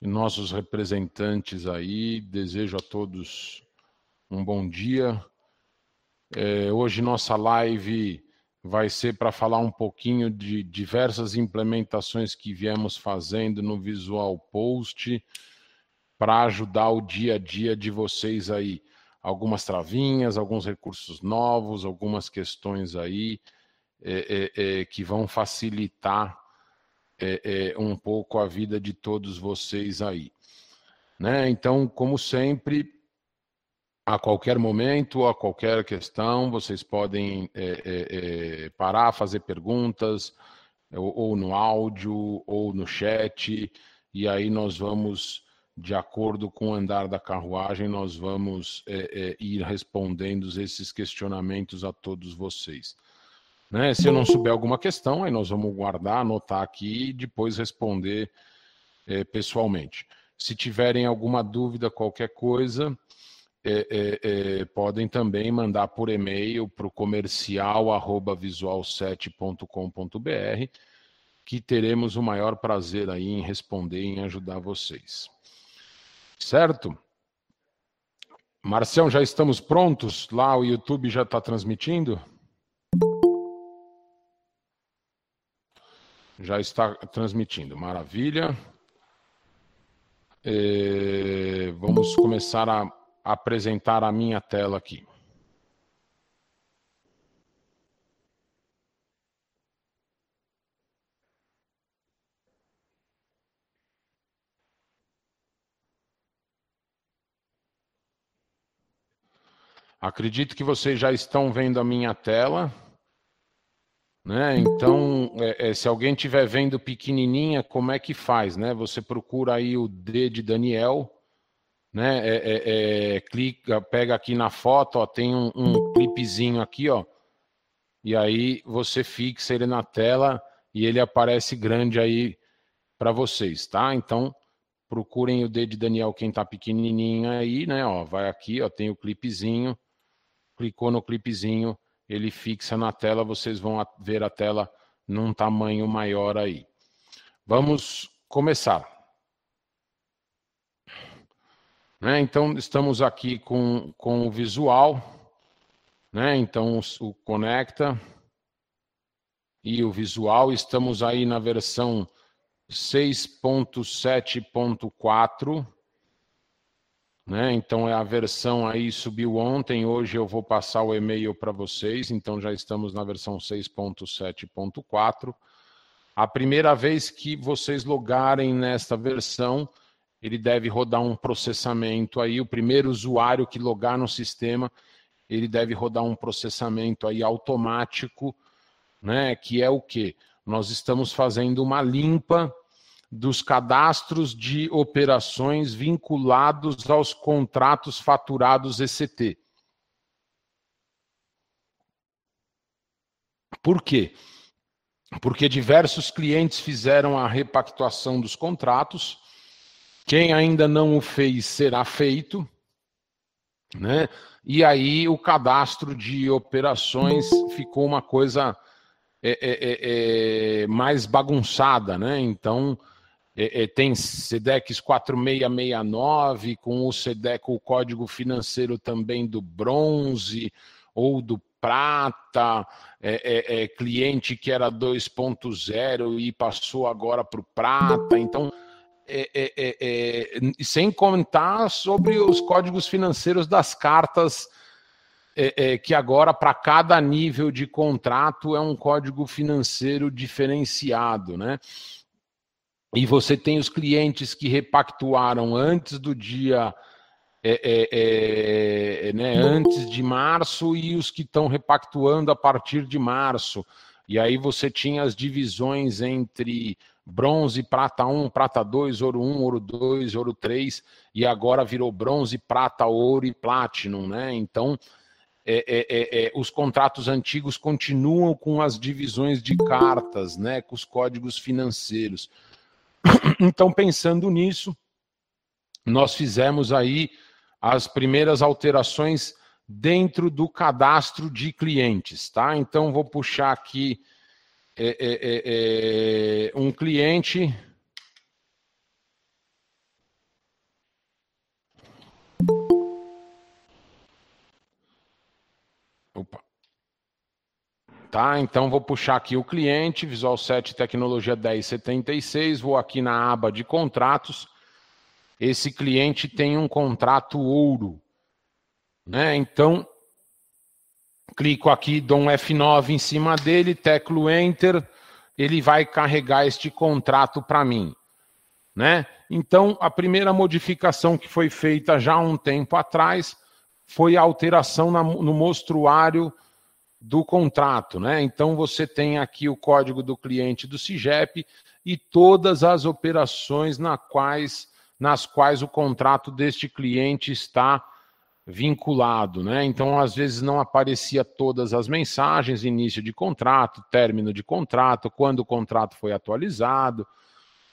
nossos representantes aí. Desejo a todos um bom dia. É, hoje nossa live vai ser para falar um pouquinho de diversas implementações que viemos fazendo no Visual Post para ajudar o dia a dia de vocês aí. Algumas travinhas, alguns recursos novos, algumas questões aí é, é, é que vão facilitar é, é, um pouco a vida de todos vocês aí. Né? Então, como sempre, a qualquer momento, a qualquer questão, vocês podem é, parar, fazer perguntas, ou, ou no áudio, ou no chat, e aí nós vamos de acordo com o andar da carruagem, nós vamos é, é, ir respondendo esses questionamentos a todos vocês. Né? Se eu não souber alguma questão, aí nós vamos guardar, anotar aqui e depois responder é, pessoalmente. Se tiverem alguma dúvida, qualquer coisa, podem também mandar por e-mail para o comercial visual7.com.br, que teremos o maior prazer aí em responder e em ajudar vocês. Certo? Marcião, já estamos prontos? Lá o YouTube já está transmitindo? Já está transmitindo, maravilha. É, vamos começar a apresentar a minha tela aqui. Acredito que vocês já estão vendo a minha tela. Né? Então, é, é, se alguém estiver vendo pequenininha, como é que faz? Né? Você procura aí o D de Daniel, né? É, é, é clica, pega aqui na foto, ó, tem um, um clipezinho aqui, ó, e aí você fixa ele na tela e ele aparece grande aí para vocês, tá? Então, procurem o D de Daniel quem está pequenininho aí, né? Ó, vai aqui, ó, tem o clipezinho clicou no clipezinho, ele fixa na tela, vocês vão ver a tela num tamanho maior aí. Vamos começar. Né? Então, estamos aqui com, com o visual, né? então o conecta e o visual, estamos aí na versão 6.7.4, né? Então é a versão aí subiu ontem, hoje eu vou passar o e-mail para vocês, então já estamos na versão 6.7.4. A primeira vez que vocês logarem nesta versão, ele deve rodar um processamento aí, o primeiro usuário que logar no sistema, ele deve rodar um processamento aí automático, né, que é o que? Nós estamos fazendo uma limpa dos cadastros de operações vinculados aos contratos faturados ECT. Por quê? Porque diversos clientes fizeram a repactuação dos contratos. Quem ainda não o fez será feito, né? E aí o cadastro de operações ficou uma coisa é, é, é, é mais bagunçada, né? Então é, é, tem SEDEX 4669, com o SEDEC, o código financeiro também do bronze ou do prata, é, é, é cliente que era 2.0 e passou agora para o prata. Então, é, sem comentar sobre os códigos financeiros das cartas, que agora, para cada nível de contrato, é um código financeiro diferenciado, né? E você tem os clientes que repactuaram antes do dia é, é, é, é, né, antes de março e os que estão repactuando a partir de março. E aí você tinha as divisões entre bronze, prata 1, prata 2, ouro 1, ouro 2, ouro 3, e agora virou bronze, prata, ouro e platinum, né? Então, é, é, os contratos antigos continuam com as divisões de cartas, né? Com os códigos financeiros. Então, pensando nisso, nós fizemos aí as primeiras alterações dentro do cadastro de clientes, tá? Então, vou puxar aqui é, é, é, é um cliente Tá? Então vou puxar aqui o cliente, Visual 7 Tecnologia 1076, vou aqui na aba de contratos. Esse cliente tem um contrato ouro. Né? Então, clico aqui, dou um F9 em cima dele, teclo Enter, ele vai carregar este contrato para mim. Né? Então, a primeira modificação que foi feita já há um tempo atrás foi a alteração na, no mostruário do contrato, né? Então você tem aqui o código do cliente do CIGEP e todas as operações na quais, nas quais o contrato deste cliente está vinculado, né? Então às vezes não aparecia todas as mensagens, início de contrato, término de contrato, quando o contrato foi atualizado,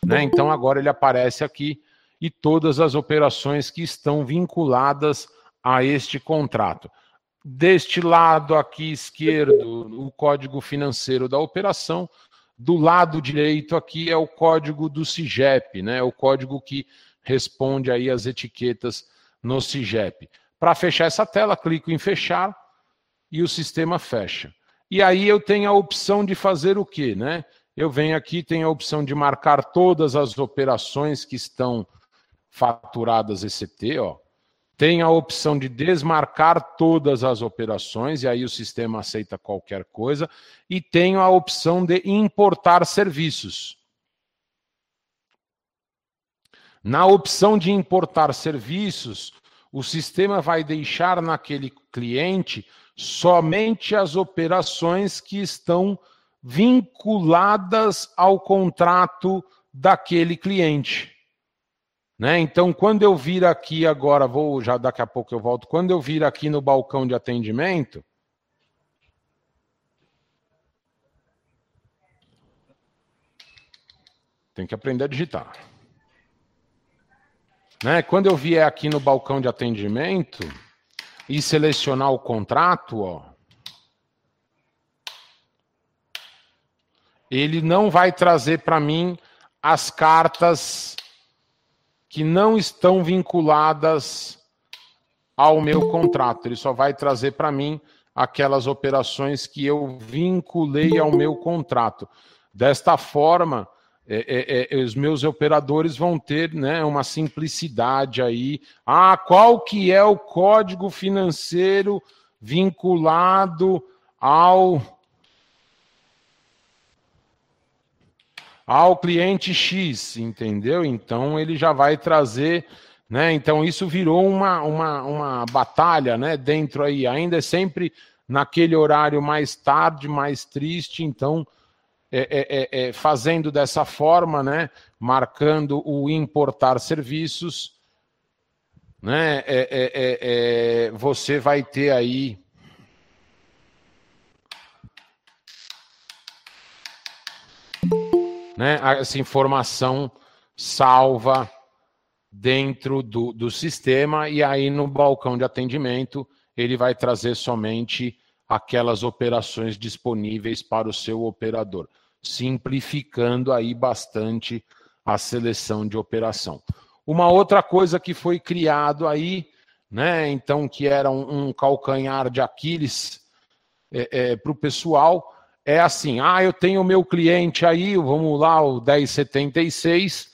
né? Então agora ele aparece aqui e todas as operações que estão vinculadas a este contrato. Deste lado aqui esquerdo, o código financeiro da operação. Do lado direito aqui é o código do CIGEP, né? O código que responde aí as etiquetas no CIGEP. Para fechar essa tela, clico em fechar e o sistema fecha. E aí eu tenho a opção de fazer o quê, né? Eu venho aqui, tenho a opção de marcar todas as operações que estão faturadas ECT, ó. Tem a opção de desmarcar todas as operações, e aí o sistema aceita qualquer coisa. E tem a opção de importar serviços. Na opção de importar serviços, o sistema vai deixar naquele cliente somente as operações que estão vinculadas ao contrato daquele cliente. Né? Então, quando eu vir aqui agora, vou já daqui a pouco eu volto. Quando eu vir aqui no balcão de atendimento, tem que aprender a digitar. Né? Quando eu vier aqui no balcão de atendimento e selecionar o contrato, ó, ele não vai trazer para mim as cartas que não estão vinculadas ao meu contrato. Ele só vai trazer para mim aquelas operações que eu vinculei ao meu contrato. Desta forma, é, é, é, os meus operadores vão ter né, uma simplicidade aí. Ah, qual que é o código financeiro vinculado ao ao cliente X, entendeu? Então ele já vai trazer, né? Então isso virou uma, uma, uma batalha, né? Dentro aí, ainda é sempre naquele horário mais tarde, mais triste, então é, é, é, é fazendo dessa forma, né? Marcando o importar serviços, né? É, é, você vai ter aí né, essa informação salva dentro do, do sistema e aí no balcão de atendimento ele vai trazer somente aquelas operações disponíveis para o seu operador, simplificando aí bastante a seleção de operação. Uma outra coisa que foi criado aí, né, então que era um, um calcanhar de Aquiles é, é, para o pessoal, é assim: ah, eu tenho o meu cliente aí, vamos lá, o 1076,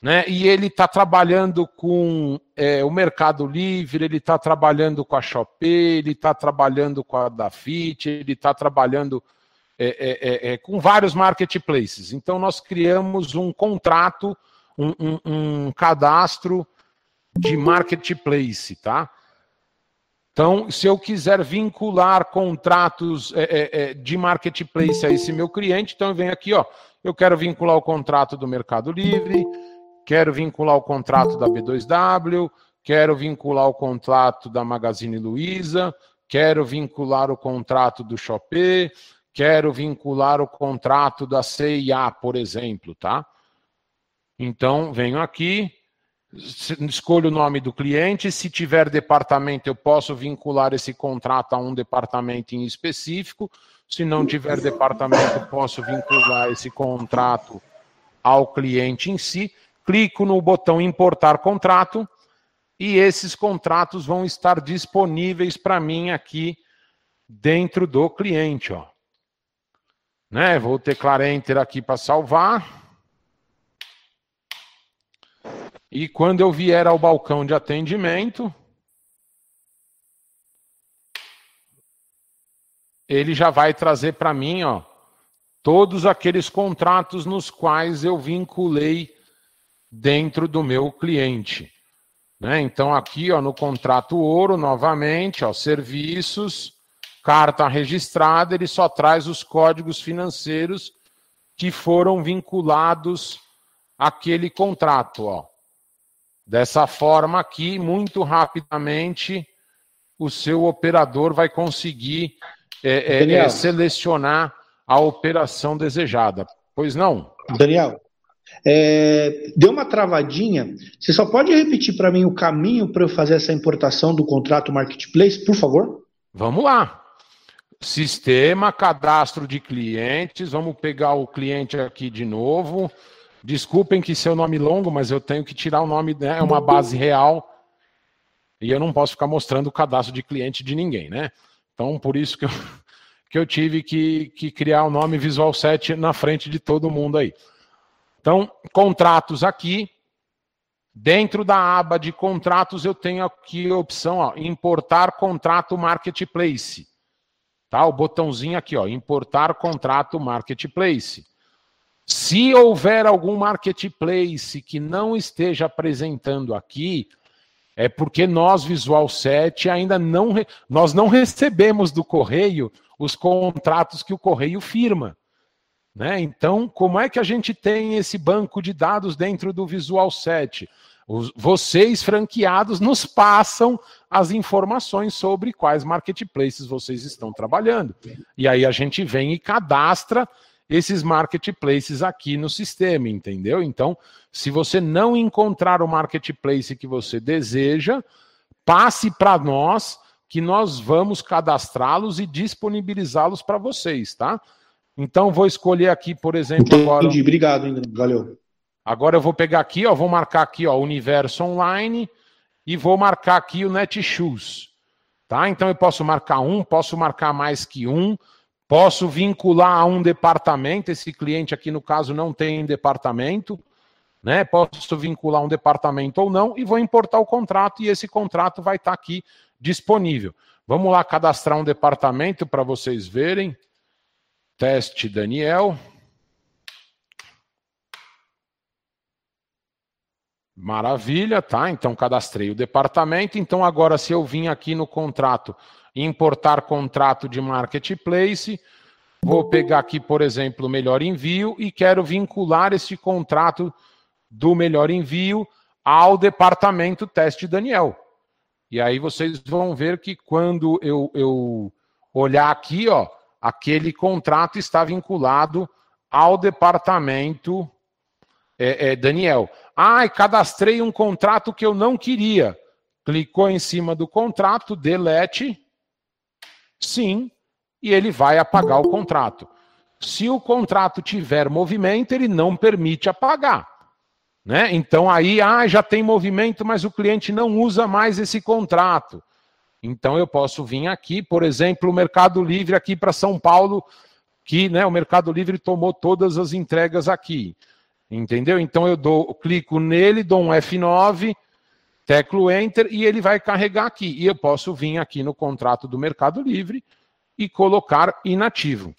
né? E ele está trabalhando com é, o Mercado Livre, ele está trabalhando com a Shopee, ele está trabalhando com a Dafit, ele está trabalhando é é, é, é, com vários marketplaces. Então, nós criamos um contrato, um, um, um cadastro de marketplace, tá? Então, se eu quiser vincular contratos é, é, é, de marketplace a esse meu cliente, então eu venho aqui, ó, eu quero vincular o contrato do Mercado Livre, quero vincular o contrato da B2W, quero vincular o contrato da Magazine Luiza, quero vincular o contrato do Shopee, quero vincular o contrato da CIA, por exemplo, tá? Então, venho aqui, escolho o nome do cliente. Se tiver departamento, eu posso vincular esse contrato a um departamento em específico. Se não tiver departamento, posso vincular esse contrato ao cliente em si. Clico no botão importar contrato e esses contratos vão estar disponíveis para mim aqui dentro do cliente, ó. Né? Vou teclar Enter aqui para salvar. E quando eu vier ao balcão de atendimento, ele já vai trazer para mim, ó, todos aqueles contratos nos quais eu vinculei dentro do meu cliente. Né? Então, aqui ó, no contrato ouro, novamente, ó, serviços, carta registrada, ele só traz os códigos financeiros que foram vinculados àquele contrato. Ó. Dessa forma aqui, muito rapidamente, o seu operador vai conseguir é, é, é, selecionar a operação desejada. Pois não? Daniel, é, deu uma travadinha. Você só pode repetir para mim o caminho para eu fazer essa importação do contrato Marketplace, por favor? Vamos lá. Sistema, cadastro de clientes. Vamos pegar o cliente aqui de novo. Desculpem que seu nome longo, mas eu tenho que tirar o nome, né? É uma base real. E eu não posso ficar mostrando o cadastro de cliente de ninguém, né? Então, por isso que eu, que eu tive que, que criar o nome Visual 7 na frente de todo mundo aí. Então, contratos aqui. Dentro da aba de contratos, eu tenho aqui a opção, ó, importar contrato marketplace. Tá? O botãozinho aqui, ó, importar contrato marketplace. Se houver algum marketplace que não esteja apresentando aqui, é porque nós, Visual 7, ainda não, nós não recebemos do correio os contratos que o correio firma. Né? Então, como é que a gente tem esse banco de dados dentro do Visual 7? Os, vocês, franqueados, nos passam as informações sobre quais marketplaces vocês estão trabalhando. E aí a gente vem e cadastra esses marketplaces aqui no sistema, entendeu? Então, se você não encontrar o marketplace que você deseja, passe para nós que nós vamos cadastrá-los e disponibilizá-los para vocês, tá? Então, vou escolher aqui, por exemplo, Entendi, agora. Obrigado, ainda. Valeu. Agora eu vou pegar aqui, ó, vou marcar aqui, ó, Universo Online e vou marcar aqui o Netshoes. Tá? Então eu posso marcar um, posso marcar mais que um, posso vincular a um departamento. Esse cliente aqui, no caso, não tem departamento, né? Posso vincular um departamento ou não e vou importar o contrato e esse contrato vai estar tá aqui disponível. Vamos lá cadastrar um departamento para vocês verem. Teste Daniel. Maravilha, tá? Então cadastrei o departamento. Então agora se eu vim aqui no contrato, importar contrato de marketplace, vou pegar aqui, por exemplo, o melhor envio e quero vincular esse contrato do melhor envio ao departamento teste Daniel. E aí vocês vão ver que quando eu, eu olhar aqui, ó, aquele contrato está vinculado ao departamento é, é, Daniel. Ah, cadastrei um contrato que eu não queria. Clicou em cima do contrato, delete, sim, e ele vai apagar o contrato. Se o contrato tiver movimento, ele não permite apagar. Né? Então aí, ah, já tem movimento, mas o cliente não usa mais esse contrato. Então eu posso vir aqui, por exemplo, o Mercado Livre aqui para São Paulo, que né, o Mercado Livre tomou todas as entregas aqui. Entendeu? Então eu dou, clico nele, dou um F9, teclo Enter e ele vai carregar aqui. E eu posso vir aqui no contrato do Mercado Livre e colocar inativo.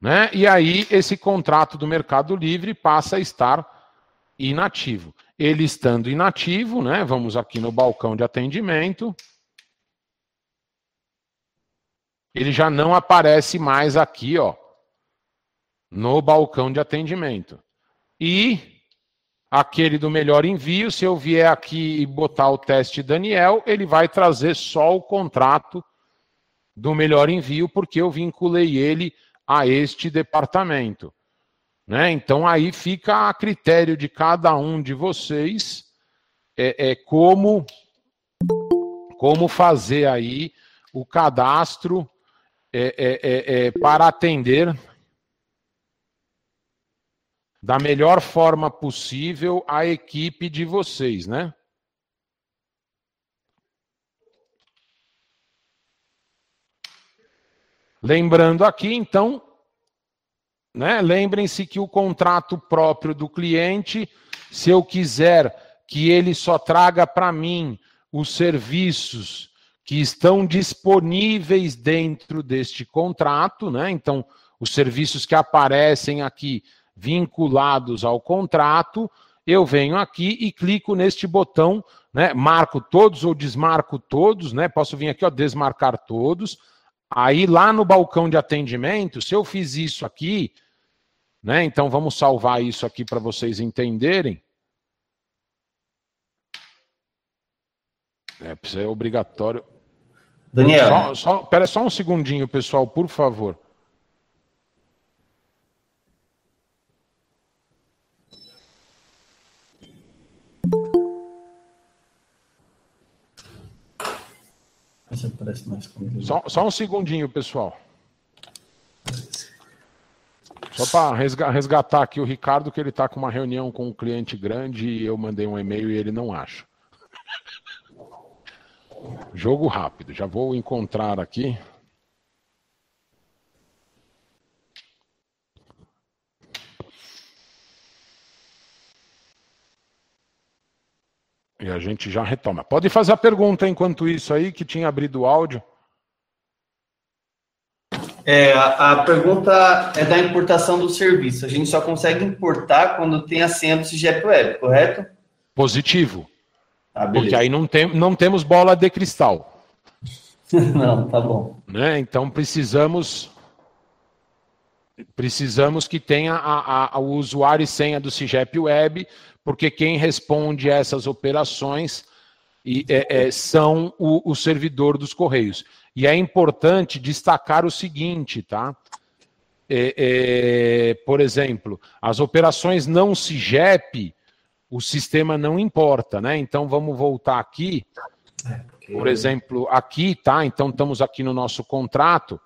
Né? E aí esse contrato do Mercado Livre passa a estar inativo. Ele estando inativo, né? Vamos aqui no balcão de atendimento. Ele já não aparece mais aqui, ó, no balcão de atendimento. E aquele do melhor envio, se eu vier aqui e botar o teste Daniel, ele vai trazer só o contrato do melhor envio, porque eu vinculei ele a este departamento. Né? Então aí fica a critério de cada um de vocês é, é como como fazer aí o cadastro é, é, é, é, para atender da melhor forma possível a equipe de vocês, né? Lembrando aqui, então, né, lembrem-se que o contrato próprio do cliente, se eu quiser que ele só traga para mim os serviços que estão disponíveis dentro deste contrato, né? Então, os serviços que aparecem aqui vinculados ao contrato, eu venho aqui e clico neste botão, né? Marco todos ou desmarco todos, né? Posso vir aqui, ó, desmarcar todos. Aí lá no balcão de atendimento, se eu fiz isso aqui, né? Então vamos salvar isso aqui para vocês entenderem. É, é obrigatório. Daniel. Só, só, pera só um segundinho, pessoal, por favor. Só, só um segundinho, pessoal. Só para resgatar aqui o Ricardo, que ele está com uma reunião com um cliente grande e eu mandei um e-mail e ele não acha. Jogo rápido, já vou encontrar aqui. E a gente já retoma. Pode fazer a pergunta enquanto isso aí, que tinha abrido o áudio. É, a, a, pergunta é da importação do serviço. A gente só consegue importar quando tem a senha do CIGEP Web, correto? Positivo. Ah, Porque aí não, tem, não temos bola de cristal. não, tá bom. Né? Então precisamos precisamos que tenha a, a, o usuário e senha do CIGEP Web porque quem responde a essas operações é, é, são o, o, servidor dos Correios. E é importante destacar o seguinte, tá? É, é por exemplo, as operações não CIGEP, o sistema não importa, né? Então vamos voltar aqui. Por exemplo, aqui, tá? Então estamos aqui no nosso contrato.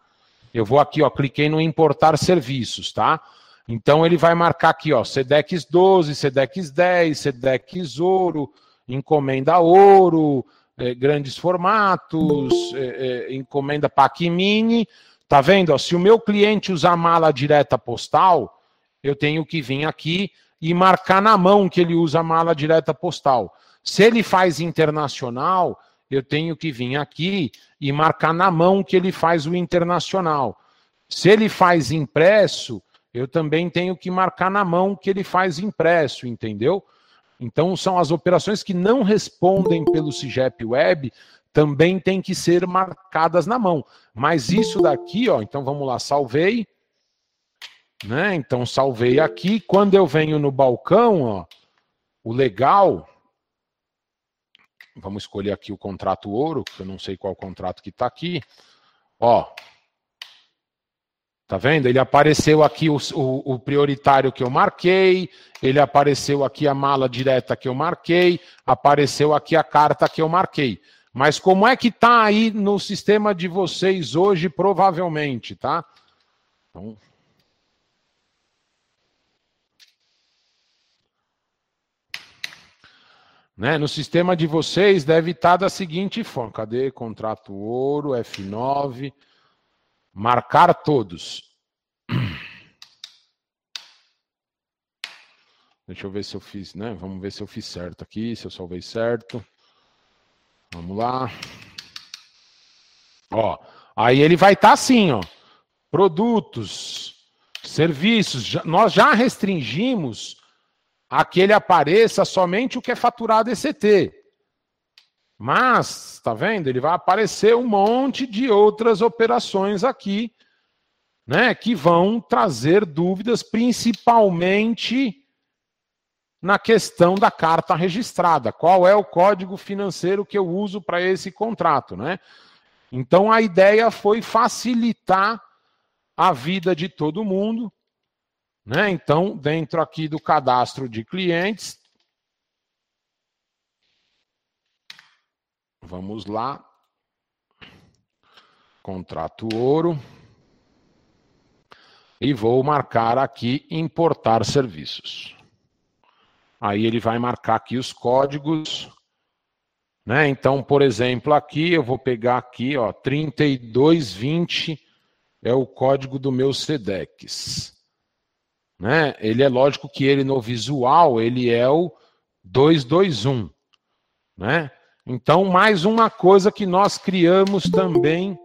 Eu vou aqui, ó, cliquei no importar serviços, tá? Então ele vai marcar aqui, ó, SEDEX 12, SEDEX 10, SEDEX ouro, encomenda ouro, é, grandes formatos, é, é, encomenda PAC mini. Tá vendo? Ó, se o meu cliente usar mala direta postal, eu tenho que vir aqui e marcar na mão que ele usa mala direta postal. Se ele faz internacional, eu tenho que vir aqui e marcar na mão que ele faz o internacional. Se ele faz impresso, eu também tenho que marcar na mão que ele faz impresso, entendeu? Então, são as operações que não respondem pelo CIGEP Web, também tem que ser marcadas na mão. Mas isso daqui, ó, então vamos lá, salvei. Né? Então, salvei aqui. Quando eu venho no balcão, ó, o legal. Vamos escolher aqui o contrato ouro, que eu não sei qual contrato que está aqui. Ó, Tá vendo? Ele apareceu aqui o, o, o, prioritário que eu marquei, ele apareceu aqui a mala direta que eu marquei, apareceu aqui a carta que eu marquei. Mas como é que tá aí no sistema de vocês hoje, provavelmente, tá? Então... Né? No sistema de vocês deve estar tá da seguinte forma. Cadê? Contrato ouro, F9. Marcar todos. Deixa eu ver se eu fiz, né? Vamos ver se eu fiz certo aqui, se eu salvei certo. Vamos lá. Ó, aí ele vai estar tá assim, ó. Produtos, serviços, nós já restringimos a que ele apareça somente o que é faturado ECT. Mas, tá vendo? Ele vai aparecer um monte de outras operações aqui, né, que vão trazer dúvidas, principalmente na questão da carta registrada. Qual é o código financeiro que eu uso para esse contrato, né? Então a ideia foi facilitar a vida de todo mundo, né? Então, dentro aqui do cadastro de clientes, Vamos lá. Contrato ouro. E vou marcar aqui importar serviços. Aí ele vai marcar aqui os códigos. Né? Então, por exemplo, aqui eu vou pegar aqui, ó, 3220 é o código do meu SEDEX. Né? Ele é lógico que ele no visual, ele é o 221. Né? Então, mais uma coisa que nós criamos também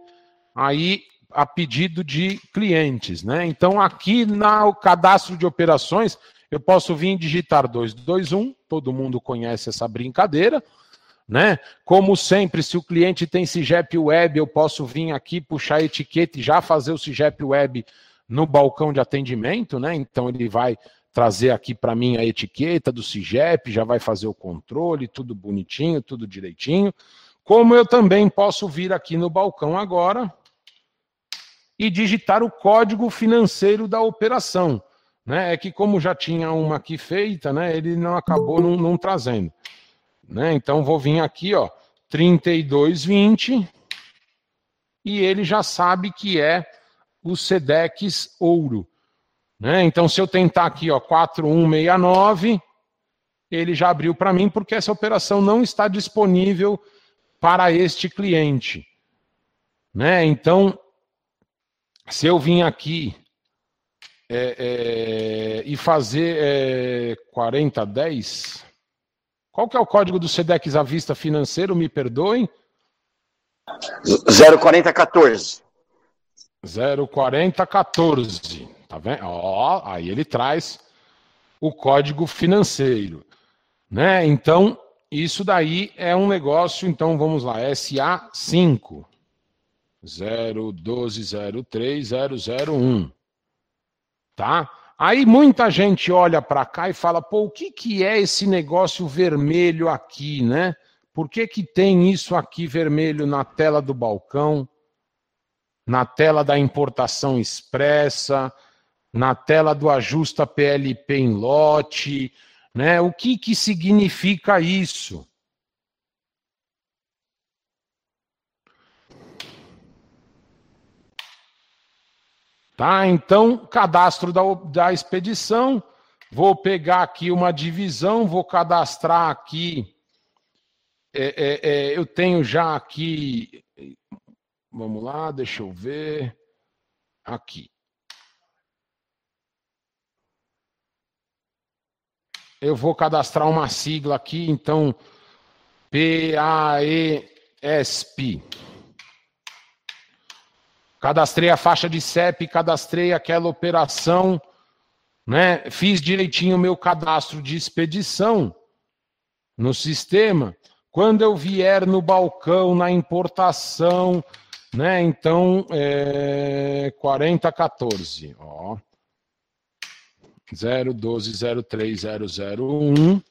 aí a pedido de clientes. Né? Então, aqui no cadastro de operações, eu posso vir digitar 221, todo mundo conhece essa brincadeira. Né? Como sempre, se o cliente tem CIGEP Web, eu posso vir aqui, puxar a etiqueta e já fazer o CIGEP Web no balcão de atendimento, né? Então ele vai trazer aqui para mim a etiqueta do CIGEP, já vai fazer o controle, tudo bonitinho, tudo direitinho. Como eu também posso vir aqui no balcão agora e digitar o código financeiro da operação. Né? É que como já tinha uma aqui feita, né, ele não acabou não, não trazendo. Né? Então vou vir aqui, ó, 3220 e ele já sabe que é o SEDEX ouro. Né? Então se eu tentar aqui, ó, 4169, ele já abriu para mim porque essa operação não está disponível para este cliente. Né? Então, se eu vim aqui é, é, e fazer é, 4010, qual que é o código do SEDEX à vista financeiro? Me perdoem. 04014. 04014. Tá vendo? Ó, aí ele traz o código financeiro. Né? Então, isso daí é um negócio, então vamos lá, SA5 01203 Tá? Aí muita gente olha para cá e fala, pô, o que, que é esse negócio vermelho aqui, né? Por que, que tem isso aqui vermelho na tela do balcão, na tela da importação expressa, na tela do ajusta PLP em lote, né? O que, que significa isso? Tá? Então, cadastro da, da expedição, vou pegar aqui uma divisão, vou cadastrar aqui. É, é, é, eu tenho já aqui. Vamos lá, deixa eu ver. Aqui. Eu vou cadastrar uma sigla aqui, então, PAESP. Cadastrei a faixa de CEP, cadastrei aquela operação, né? Fiz direitinho o meu cadastro de expedição no sistema. Quando eu vier no balcão, na importação, né? Então, é 4014, ó. 012030001,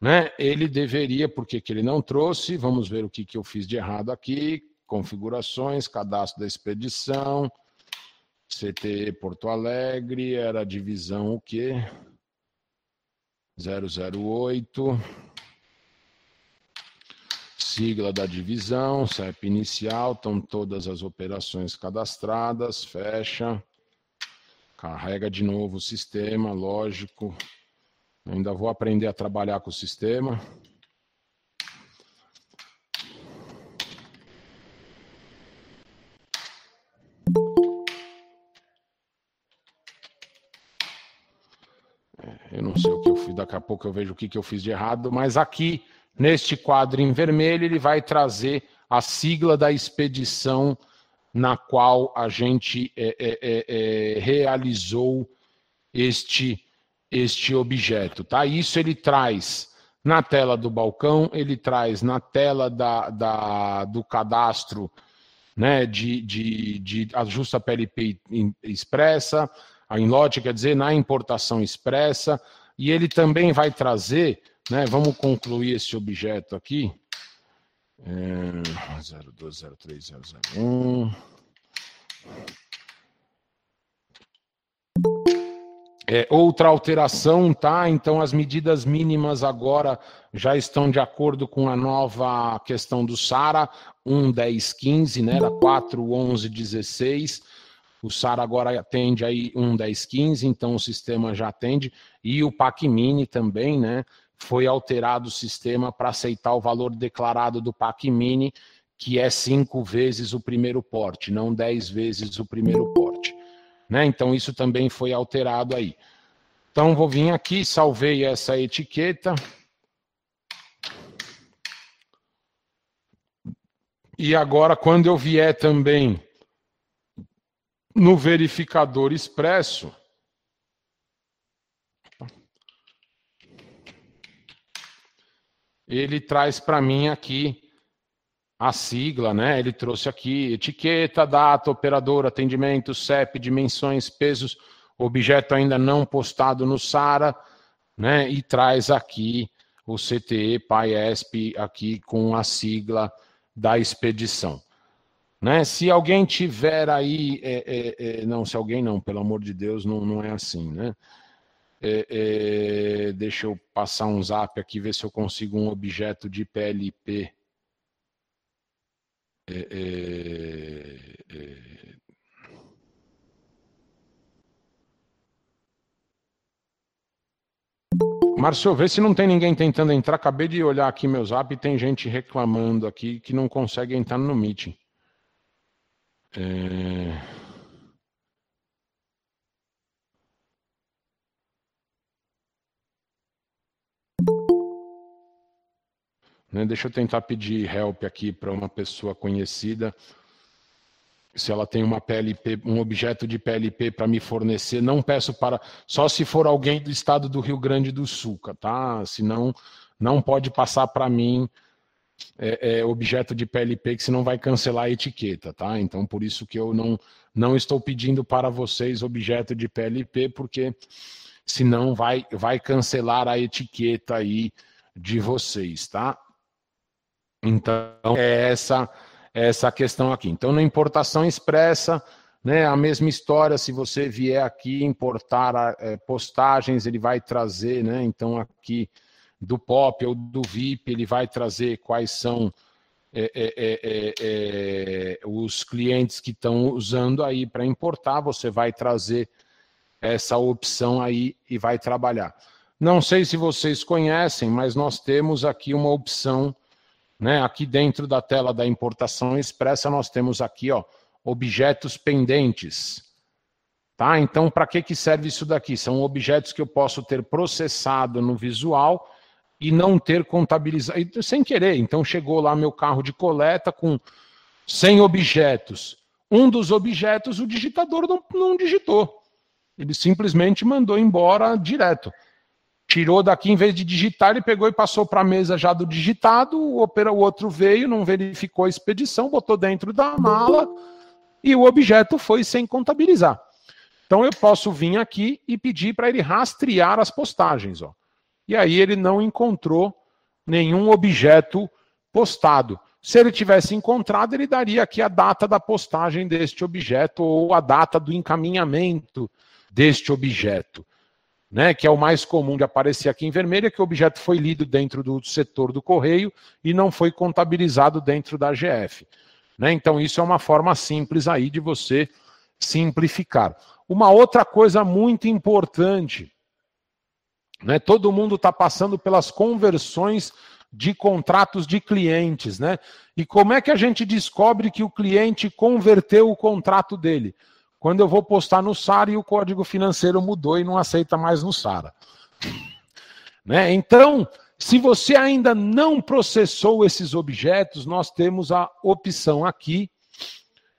né? Ele deveria, porque que ele não trouxe? Vamos ver o que, que eu fiz de errado aqui configurações, cadastro da expedição, CTE Porto Alegre, era divisão o quê? 008. Sigla da divisão, CEP inicial, estão todas as operações cadastradas, fecha. Carrega de novo o sistema, lógico. Ainda vou aprender a trabalhar com o sistema. Eu não sei o que eu fiz, daqui a pouco eu vejo o que, que eu fiz de errado, mas aqui, neste quadro em vermelho, ele vai trazer a sigla da expedição na qual a gente é, é, é, é, realizou este, este objeto. Tá? Isso ele traz na tela do balcão, ele traz na tela da, da, do cadastro né, de, de, de ajusta PLP expressa, a lote quer dizer na importação expressa, e ele também vai trazer, né, vamos concluir esse objeto aqui, é, 0203001. É, outra alteração, tá? Então as medidas mínimas agora já estão de acordo com a nova questão do SARA 1.10.15, né? Era 4.11.16 o SAR agora atende aí um 1015, então o sistema já atende. E o PAC Mini também, né? Foi alterado o sistema para aceitar o valor declarado do PAC Mini, que é cinco vezes o primeiro porte, não dez vezes o primeiro porte. Né? Então isso também foi alterado aí. Então vou vir aqui, salvei essa etiqueta. E agora, quando eu vier também no verificador expresso, ele traz para mim aqui a sigla, né? Ele trouxe aqui etiqueta, data, operador, atendimento, CEP, dimensões, pesos, objeto ainda não postado no SARA, né? E traz aqui o CTE PAESP aqui com a sigla da expedição. Né? Se alguém tiver aí, é, é, é, não, se alguém não, pelo amor de Deus, não, não é assim, né? É, é, deixa eu passar um zap aqui, ver se eu consigo um objeto de PLP é, é, é, Márcio, vê se não tem ninguém tentando entrar. Acabei de olhar aqui meu zap e tem gente reclamando aqui que não consegue entrar no meeting. É... Né? Deixa eu tentar pedir help aqui para uma pessoa conhecida. Se ela tem uma PLP, um objeto de PLP para me fornecer, não peço para. Só se for alguém do estado do Rio Grande do Sul, tá? Senão, não pode passar para mim é, é, objeto de PLP, que senão vai cancelar a etiqueta, tá? Então, por isso que eu não, não estou pedindo para vocês objeto de PLP, porque senão vai, vai cancelar a etiqueta aí de vocês, tá? Então, é essa, é essa questão aqui. Então, na importação expressa, né, a mesma história, se você vier aqui importar é, postagens, ele vai trazer, né, então aqui do POP ou do VIP, ele vai trazer quais são é, é, é, os clientes que estão usando aí para importar, você vai trazer essa opção aí e vai trabalhar. Não sei se vocês conhecem, mas nós temos aqui uma opção né? Aqui dentro da tela da importação expressa, nós temos aqui ó, objetos pendentes. Tá? Então, para que, que serve isso daqui? São objetos que eu posso ter processado no visual e não ter contabilizado, sem querer. Então, chegou lá meu carro de coleta com 100 objetos. Um dos objetos o digitador não, não digitou. Ele simplesmente mandou embora direto tirou daqui, em vez de digitar, ele pegou e passou para a mesa já do digitado, o, o outro veio, não verificou a expedição, botou dentro da mala e o objeto foi sem contabilizar. Então eu posso vir aqui e pedir para ele rastrear as postagens. Ó. E aí ele não encontrou nenhum objeto postado. Se ele tivesse encontrado, ele daria aqui a data da postagem deste objeto ou a data do encaminhamento deste objeto né, que é o mais comum de aparecer aqui em vermelho, é que o objeto foi lido dentro do setor do correio e não foi contabilizado dentro da GF. Né? Então, isso é uma forma simples aí de você simplificar. Uma outra coisa muito importante, né, todo mundo está passando pelas conversões de contratos de clientes, né? E como é que a gente descobre que o cliente converteu o contrato dele? Quando eu vou postar no SARA e o código financeiro mudou e não aceita mais no SARA. Né? Então, se você ainda não processou esses objetos, nós temos a opção aqui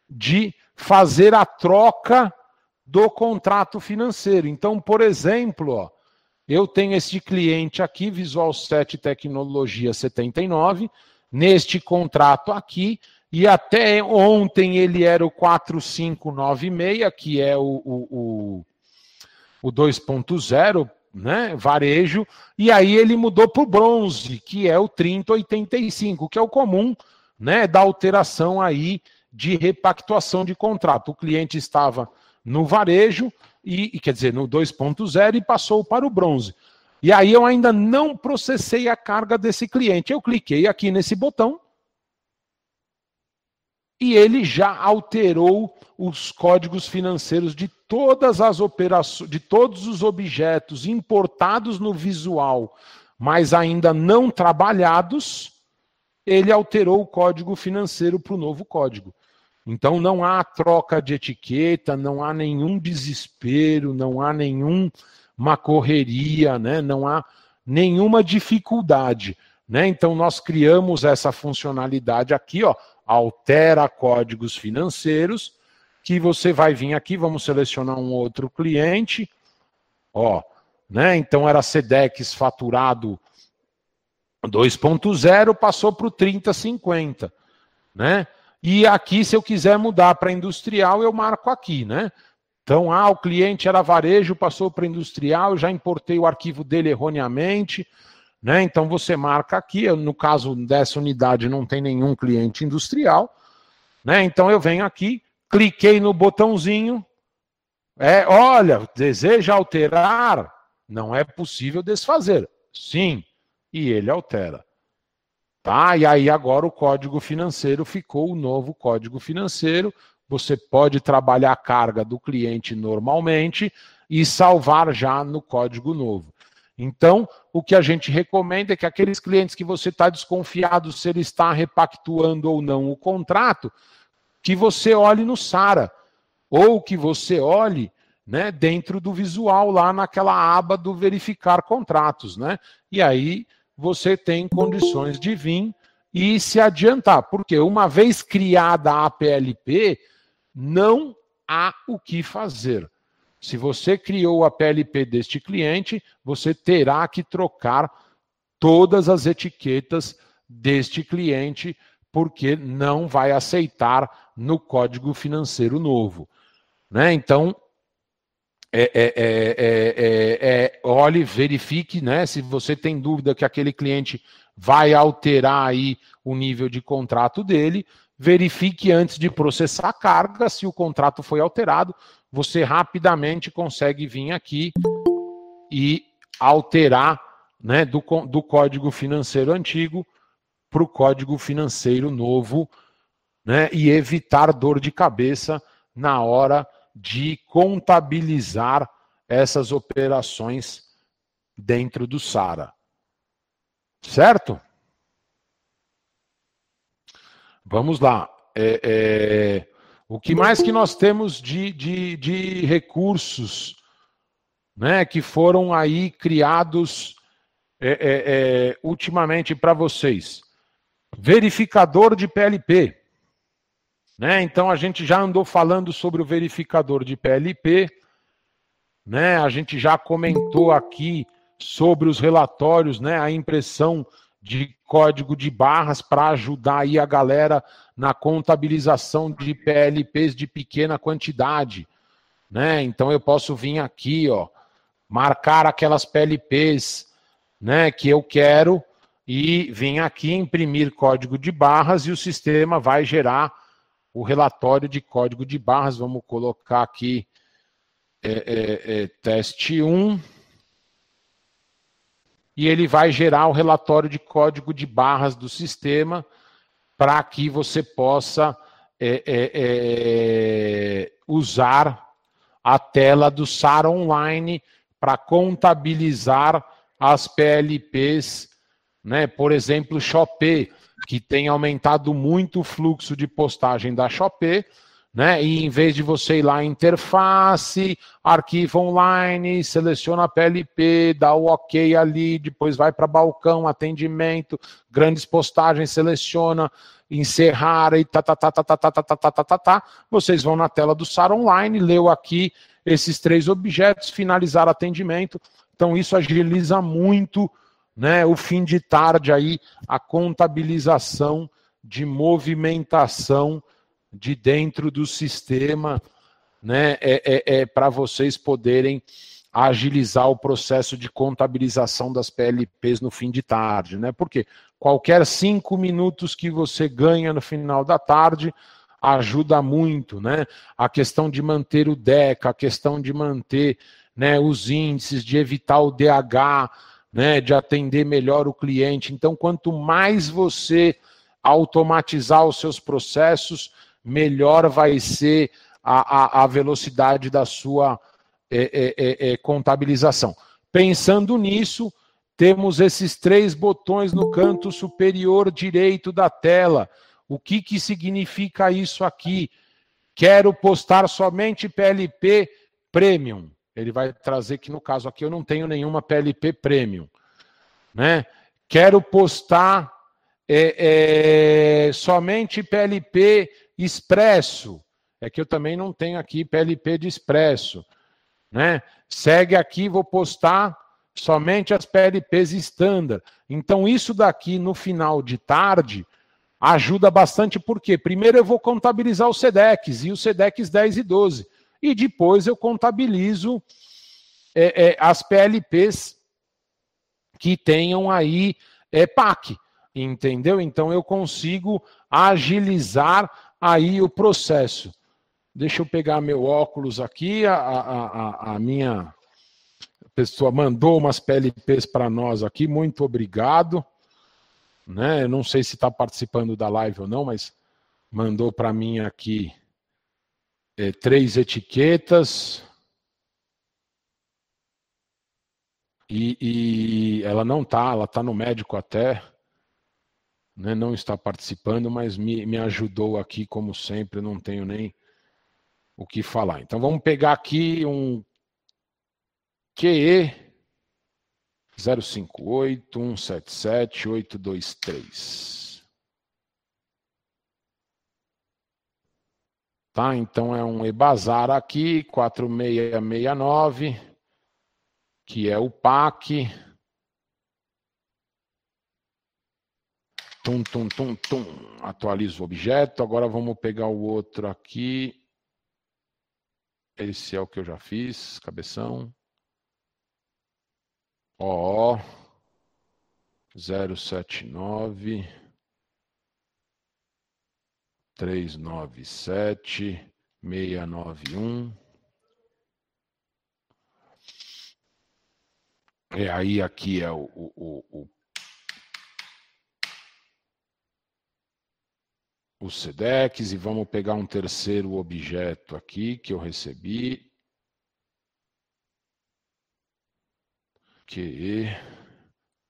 de fazer a troca do contrato financeiro. Então, por exemplo, ó, eu tenho esse cliente aqui, Visual 7 Tecnologia 79, neste contrato aqui, e até ontem ele era o 4596, que é o, o, o, o 2.0, né, varejo, e aí ele mudou para o bronze, que é o 3085, que é o comum né, da alteração aí de repactuação de contrato. O cliente estava no varejo, e quer dizer, no 2.0 e passou para o bronze. E aí eu ainda não processei a carga desse cliente. Eu cliquei aqui nesse botão, e ele já alterou os códigos financeiros de todas as operações, de todos os objetos importados no visual, mas ainda não trabalhados, ele alterou o código financeiro para o novo código. Então não há troca de etiqueta, não há nenhum desespero, não há nenhuma correria, né? não há nenhuma dificuldade. Né? Então nós criamos essa funcionalidade aqui, ó, altera códigos financeiros, que você vai vir aqui, vamos selecionar um outro cliente, ó, né? Então era Sedex faturado 2.0 passou para o 3050, né? E aqui, se eu quiser mudar para industrial, eu marco aqui, né? Então, ah, o cliente era varejo, passou para industrial, já importei o arquivo dele erroneamente, né? Então você marca aqui, no caso dessa unidade não tem nenhum cliente industrial, né? Então eu venho aqui, cliquei no botãozinho, é, olha, deseja alterar, não é possível desfazer. Sim, e ele altera. Tá? E aí agora o código financeiro ficou o novo código financeiro. Você pode trabalhar a carga do cliente normalmente e salvar já no código novo. Então, o que a gente recomenda é que aqueles clientes que você está desconfiado se ele está repactuando ou não o contrato, que você olhe no SARA, ou que você olhe né, dentro do visual lá naquela aba do verificar contratos, né? E aí você tem condições de vir e se adiantar, porque uma vez criada a PLP, não há o que fazer. Se você criou a PLP deste cliente, você terá que trocar todas as etiquetas deste cliente, porque não vai aceitar no código financeiro novo. Né? Então, é, é, é, olhe, verifique, né? Se você tem dúvida que aquele cliente vai alterar aí o nível de contrato dele, verifique antes de processar a carga se o contrato foi alterado. Você rapidamente consegue vir aqui e alterar né, do, do código financeiro antigo para o código financeiro novo né, e evitar dor de cabeça na hora de contabilizar essas operações dentro do SARA. Certo? Vamos lá. É, é, o que mais que nós temos de, de, de recursos né, que foram aí criados é, é, é ultimamente para vocês? Verificador de PLP. Né? Então a gente já andou falando sobre o verificador de PLP, né? A gente já comentou aqui sobre os relatórios, né? A impressão de código de barras para ajudar aí a galera na contabilização de PLPs de pequena quantidade, né? Então eu posso vir aqui, ó, marcar aquelas PLPs, né, que eu quero e vir aqui imprimir código de barras e o sistema vai gerar o relatório de código de barras. Vamos colocar aqui é, é, é, teste 1. E ele vai gerar o relatório de código de barras do sistema para que você possa é, é, é, usar a tela do SAR Online para contabilizar as PLPs, né? por exemplo, Shopee que tem aumentado muito o fluxo de postagem da Shopee, né? E em vez de você ir lá interface, arquivo online, seleciona a PLP, dá o OK ali, depois vai para balcão, atendimento, grandes postagens, seleciona, encerrar e tá, tá, tá, tá, tá, tá, tá, tá, tá, tá, tá, tá. Vocês vão na tela do SAR Online, leu aqui esses três objetos, finalizar atendimento. Então isso agiliza muito né, o fim de tarde aí, a contabilização de movimentação de dentro do sistema, né, é, é, é para vocês poderem agilizar o processo de contabilização das PLPs no fim de tarde, né? Porque qualquer cinco minutos que você ganha no final da tarde ajuda muito, né? A questão de manter o DECA, a questão de manter né, os índices, de evitar o DH, né, de atender melhor o cliente. Então, quanto mais você automatizar os seus processos, melhor vai ser a, a, a velocidade da sua é, é, é, é contabilização. Pensando nisso, temos esses três botões no canto superior direito da tela. O que, que significa isso aqui? Quero postar somente PLP Premium. Ele vai trazer que no caso aqui eu não tenho nenhuma PLP Premium. Né? Quero postar é, é, somente PLP Expresso. É que eu também não tenho aqui PLP de Expresso. Né? Segue aqui, vou postar somente as PLPs standard. Então, isso daqui no final de tarde ajuda bastante, porque primeiro eu vou contabilizar os SEDEX e os SEDEX 10 e 12. E depois eu contabilizo é, é, as PLPs que tenham aí é, PAC. Entendeu? Então eu consigo agilizar aí o processo. Deixa eu pegar meu óculos aqui, a, a, a, a minha pessoa mandou umas PLPs para nós aqui, muito obrigado. Né? Eu não sei se está participando da live ou não, mas mandou para mim aqui é, três etiquetas. E, e, ela não está, ela está no médico até, né? não está participando, mas me, me ajudou aqui, como sempre, não tenho nem o que falar. Então vamos pegar aqui um QE 058 177 823. Tá? Então é um EBAZAR aqui, 4669, que é o PAC. Tum, tum, tum, tum. Atualiza o objeto. Agora vamos pegar o outro aqui. Esse é o que eu já fiz, cabeção. O 079 397 691 É aí aqui é o, o, o, o SEDEX e vamos pegar um terceiro objeto aqui que eu recebi. QE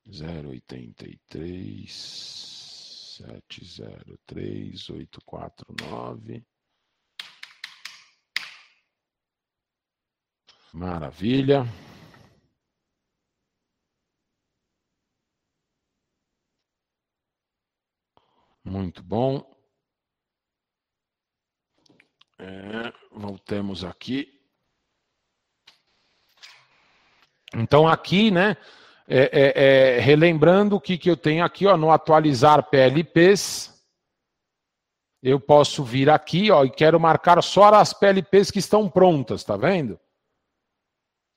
083 703 849. Maravilha. Muito bom. É, voltemos aqui. Então, aqui, né, é, é, é, relembrando o que, que eu tenho aqui, ó, no atualizar PLPs, eu posso vir aqui ó, e quero marcar só as PLPs que estão prontas, tá vendo?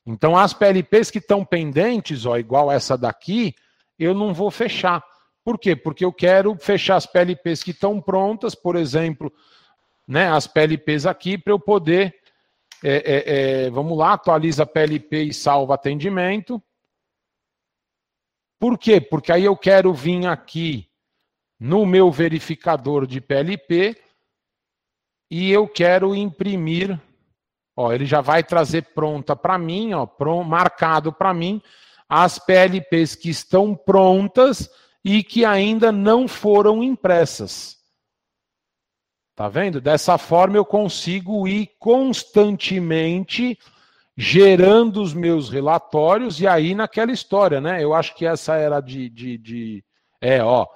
Então, as PLPs que estão pendentes, ó, igual essa daqui, eu não vou fechar. Por quê? Porque eu quero fechar as PLPs que estão prontas, por exemplo, né, as PLPs aqui, para eu poder é, é, é, vamos lá, atualiza PLP e salva atendimento. Por quê? Porque aí eu quero vir aqui no meu verificador de PLP e eu quero imprimir. Ó, ele já vai trazer pronta para mim, ó, pronto, marcado para mim, as PLPs que estão prontas e que ainda não foram impressas. Tá vendo? Dessa forma eu consigo ir constantemente gerando os meus relatórios e aí naquela história, né? Eu acho que essa era de, de, de... é, ó,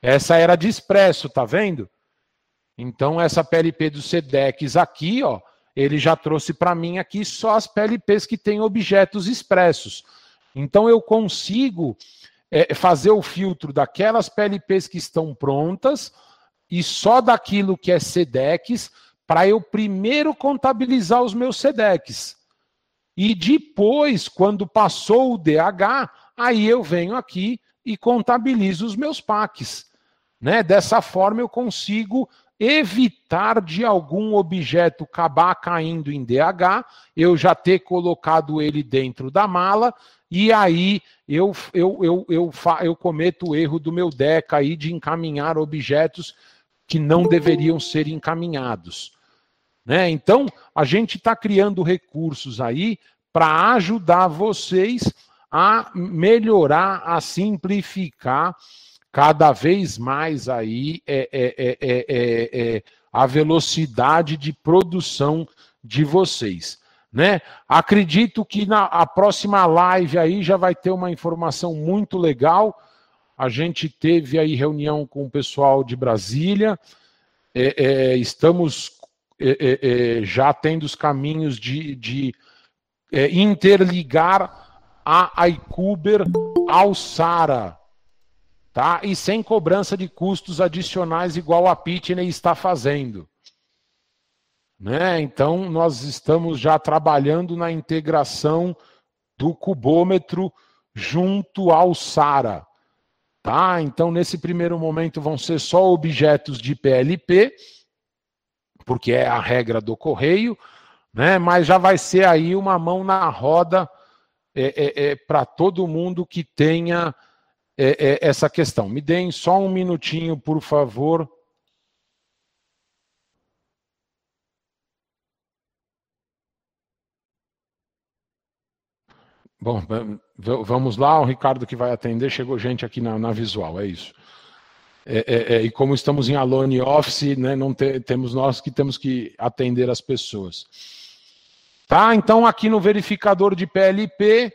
essa era de expresso, tá vendo? Então essa PLP do SEDEX aqui, ó, ele já trouxe para mim aqui só as PLPs que têm objetos expressos. Então eu consigo é, fazer o filtro daquelas PLPs que estão prontas e só daquilo que é SEDEX para eu primeiro contabilizar os meus SEDEX. E depois, quando passou o DH, aí eu venho aqui e contabilizo os meus PACs. Né? Dessa forma eu consigo evitar de algum objeto acabar caindo em DH, eu já ter colocado ele dentro da mala, e aí eu, eu, eu, eu, eu, cometo o erro do meu DECA aí de encaminhar objetos que não deveriam ser encaminhados. Né? Então, a gente está criando recursos aí para ajudar vocês a melhorar, a simplificar cada vez mais aí é, é, é, a velocidade de produção de vocês. Né? Acredito que na a próxima live aí já vai ter uma informação muito legal. A gente teve aí reunião com o pessoal de Brasília. É, é, estamos é, já tendo os caminhos de, de interligar a iCuber ao Sara tá? E sem cobrança de custos adicionais igual a Pitney está fazendo. Né? Então nós estamos já trabalhando na integração do cubômetro junto ao SARA. Tá? Então nesse primeiro momento vão ser só objetos de PLP, porque é a regra do correio, né? Mas já vai ser aí uma mão na roda é, é, é para todo mundo que tenha é, é, essa questão. Me deem só um minutinho, por favor. Bom, vamos lá, o Ricardo que vai atender, chegou gente aqui na, na visual, é isso. É, é, é, e como estamos em Alone Office, né, não te, temos nós que temos que atender as pessoas. Tá, então aqui no verificador de PLP,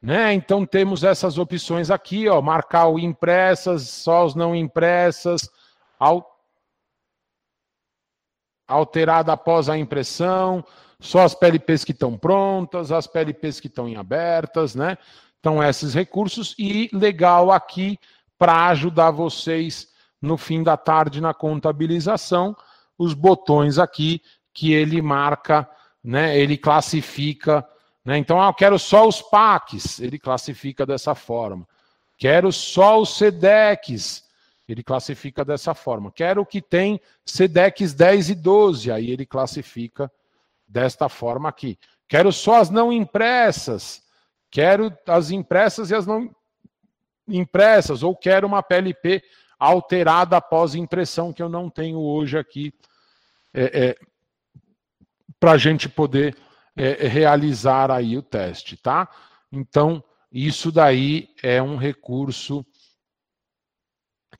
né? Então temos essas opções aqui, ó, marcar o impressas, só os não impressas, alterada após a impressão, só as PLPs que estão prontas, as PLPs que estão em abertas, né? Então esses recursos e legal aqui para ajudar vocês no fim da tarde na contabilização, os botões aqui que ele marca, né? Ele classifica né? Então, ah, eu quero só os PACs, ele classifica dessa forma. Quero só os SEDECs, ele classifica dessa forma. Quero que tem SEDECs 10 e 12, aí ele classifica desta forma aqui. Quero só as não impressas, quero as impressas e as não impressas, ou quero uma PLP alterada após impressão, que eu não tenho hoje aqui, é, é, para a gente poder é, é, realizar aí o teste, tá? Então, isso daí é um recurso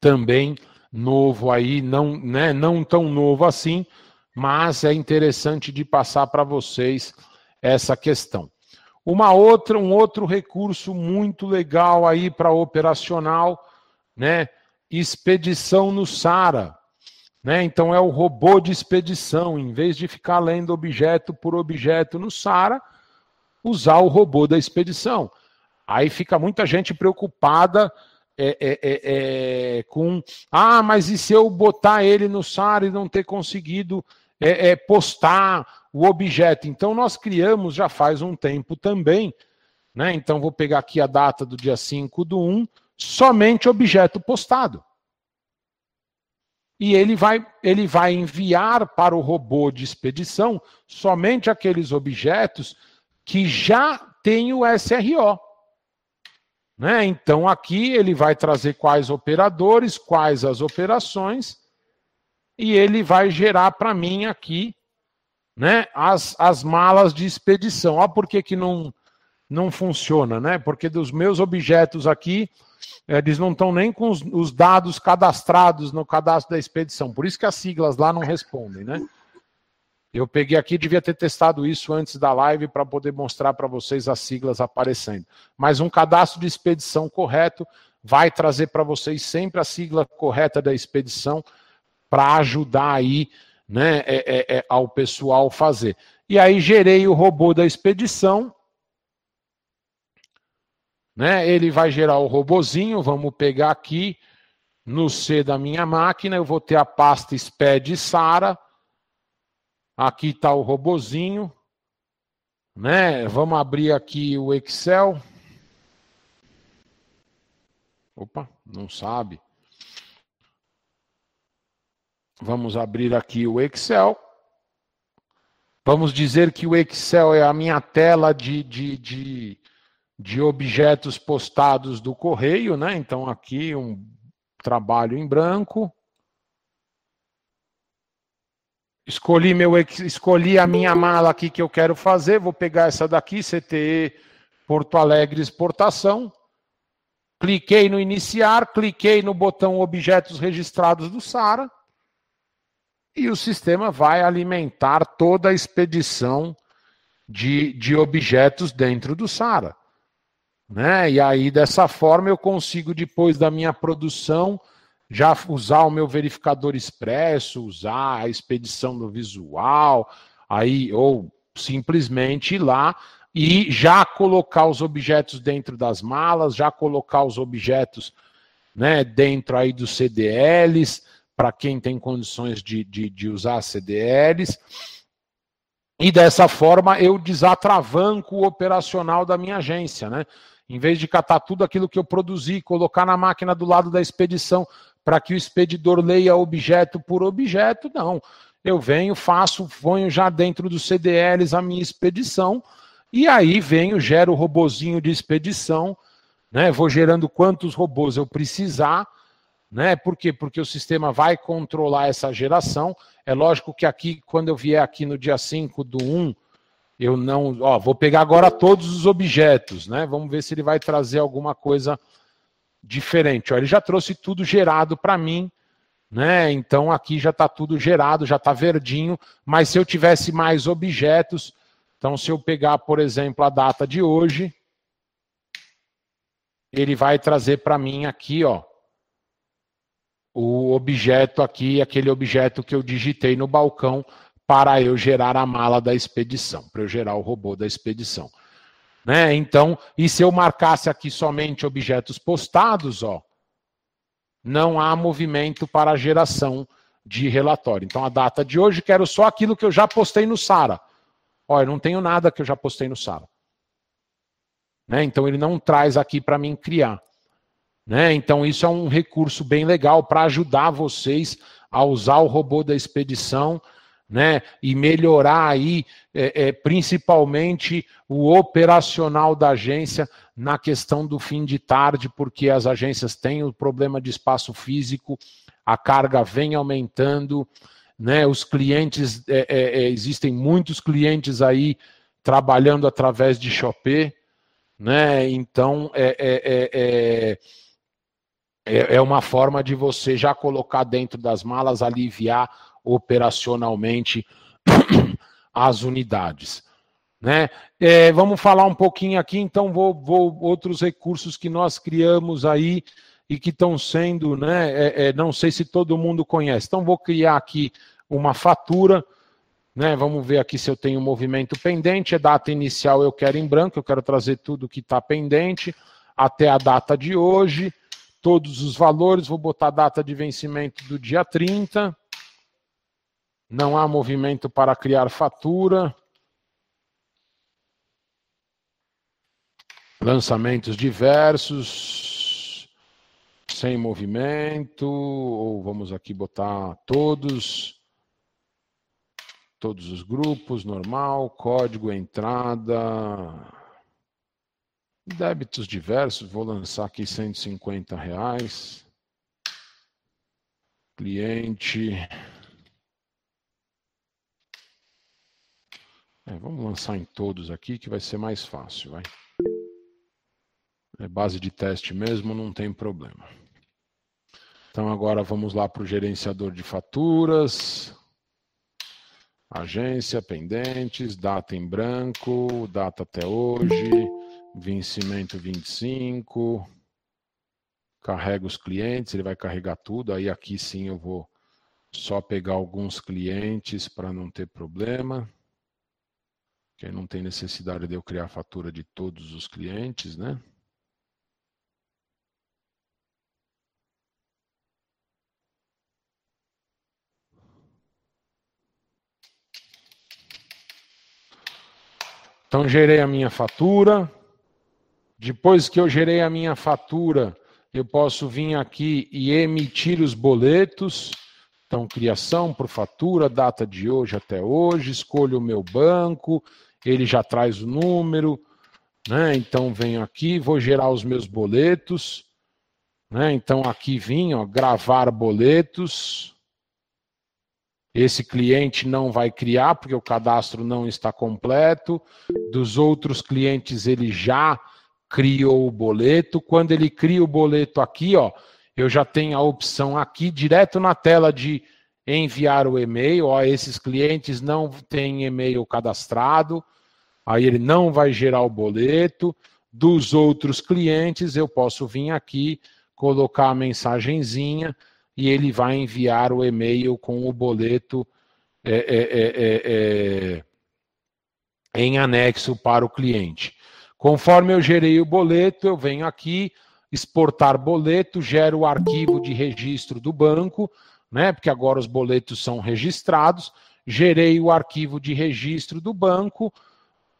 também novo aí, não, né, não tão novo assim, mas é interessante de passar para vocês essa questão. Uma outra, um outro recurso muito legal aí para operacional, né? Expedição no SARA. Né? Então é o robô de expedição, em vez de ficar lendo objeto por objeto no SARA, usar o robô da expedição. Aí fica muita gente preocupada é, é, é, é com, ah, mas e se eu botar ele no SARA e não ter conseguido é, é, postar o objeto? Então nós criamos já faz um tempo também, né? Então vou pegar aqui a data do dia 5 do 1, somente objeto postado e ele vai, ele vai enviar para o robô de expedição somente aqueles objetos que já têm o SRO. Né? Então aqui ele vai trazer quais operadores, quais as operações, e ele vai gerar para mim aqui né, as, as malas de expedição. Olha por que, que não, não funciona, né? Porque dos meus objetos aqui, eles não estão nem com os, os, dados cadastrados no cadastro da expedição. Por isso que as siglas lá não respondem, né? Eu peguei aqui, devia ter testado isso antes da live para poder mostrar para vocês as siglas aparecendo. Mas um cadastro de expedição correto vai trazer para vocês sempre a sigla correta da expedição para ajudar aí né, é, é, é, ao pessoal fazer. E aí gerei o robô da expedição né? Ele vai gerar o robozinho, vamos pegar aqui no C da minha máquina, eu vou ter a pasta SPED Sara. Aqui está o robozinho. Né? Vamos abrir aqui o Excel. Opa, não sabe. Vamos abrir aqui o Excel. Vamos dizer que o Excel é a minha tela de, de, de, de objetos postados do correio, né? Então aqui um trabalho em branco. Escolhi meu escolhi a minha mala aqui que eu quero fazer, vou pegar essa daqui, CTE Porto Alegre exportação, cliquei no iniciar, cliquei no botão objetos registrados do SARA e o sistema vai alimentar toda a expedição de, de objetos dentro do SARA. Né? E aí, dessa forma, eu consigo, depois da minha produção, já usar o meu verificador expresso, usar a expedição do visual, aí, ou simplesmente ir lá e já colocar os objetos dentro das malas, já colocar os objetos né, dentro aí dos CDLs, para quem tem condições de, de, de usar CDLs. E dessa forma eu desatravanco o operacional da minha agência, né? Em vez de catar tudo aquilo que eu produzi, colocar na máquina do lado da expedição para que o expedidor leia objeto por objeto, não. Eu venho, faço, ponho já dentro dos CDLs a minha expedição, e aí venho, gero o robozinho de expedição, né? Vou gerando quantos robôs eu precisar, né? Por quê? Porque o sistema vai controlar essa geração. É lógico que aqui, quando eu vier aqui no dia 5 do 1, eu não. Ó, vou pegar agora todos os objetos, né? Vamos ver se ele vai trazer alguma coisa diferente. Ó, ele já trouxe tudo gerado para mim, né? Então aqui já está tudo gerado, já está verdinho. Mas se eu tivesse mais objetos, então se eu pegar, por exemplo, a data de hoje, ele vai trazer para mim aqui, ó, o objeto aqui, aquele objeto que eu digitei no balcão para eu gerar a mala da expedição, para eu gerar o robô da expedição. Né? Então, e se eu marcasse aqui somente objetos postados, ó, não há movimento para geração de relatório. Então, a data de hoje, quero só aquilo que eu já postei no Sara. Olha, não tenho nada que eu já postei no Sara. Né? Então, ele não traz aqui para mim criar. Né? Então, isso é um recurso bem legal para ajudar vocês a usar o robô da expedição né, e melhorar aí, é, é, principalmente o operacional da agência na questão do fim de tarde, porque as agências têm o problema de espaço físico, a carga vem aumentando, né, os clientes, é, é, é existem muitos clientes aí trabalhando através de Shopee, né, então é, é, é uma forma de você já colocar dentro das malas, aliviar operacionalmente as unidades. Né? É, vamos falar um pouquinho aqui, então vou, vou, outros recursos que nós criamos aí e que estão sendo, né? É, é, não sei se todo mundo conhece. Então vou criar aqui uma fatura, né? Vamos ver aqui se eu tenho movimento pendente. A data inicial eu quero em branco, eu quero trazer tudo que está pendente até a data de hoje, todos os valores. Vou botar a data de vencimento do dia 30. Não há movimento para criar fatura. Lançamentos diversos. Sem movimento. Ou vamos aqui botar todos. Todos os grupos, normal. Código entrada. Débitos diversos. Vou lançar aqui 150 reais. Cliente. É, vamos lançar em todos aqui que vai ser mais fácil, vai. É base de teste mesmo, não tem problema. Então agora vamos lá para o gerenciador de faturas. Agência, pendentes, data em branco, data até hoje, vencimento 25. Carrega os clientes, ele vai carregar tudo. Aí aqui sim eu vou só pegar alguns clientes para não ter problema que aí não tem necessidade de eu criar a fatura de todos os clientes, né? Então, gerei a minha fatura. Depois que eu gerei a minha fatura, eu posso vir aqui e emitir os boletos. Então, criação por fatura, data de hoje até hoje, escolho o meu banco, ele já traz o número, né? Então venho aqui, vou gerar os meus boletos, né? Então aqui vim, ó, gravar boletos. Esse cliente não vai criar, porque o cadastro não está completo. Dos outros clientes, ele já criou o boleto. Quando ele cria o boleto aqui, ó, eu já tenho a opção aqui, direto na tela de enviar o e-mail. Ó, esses clientes não têm e-mail cadastrado, aí ele não vai gerar o boleto. Dos outros clientes, eu posso vir aqui, colocar a mensagenzinha e ele vai enviar o e-mail com o boleto é, é, é, em anexo para o cliente. Conforme eu gerei o boleto, eu venho aqui, exportar boleto, gero o arquivo de registro do banco, né? Porque agora os boletos são registrados. Gerei o arquivo de registro do banco,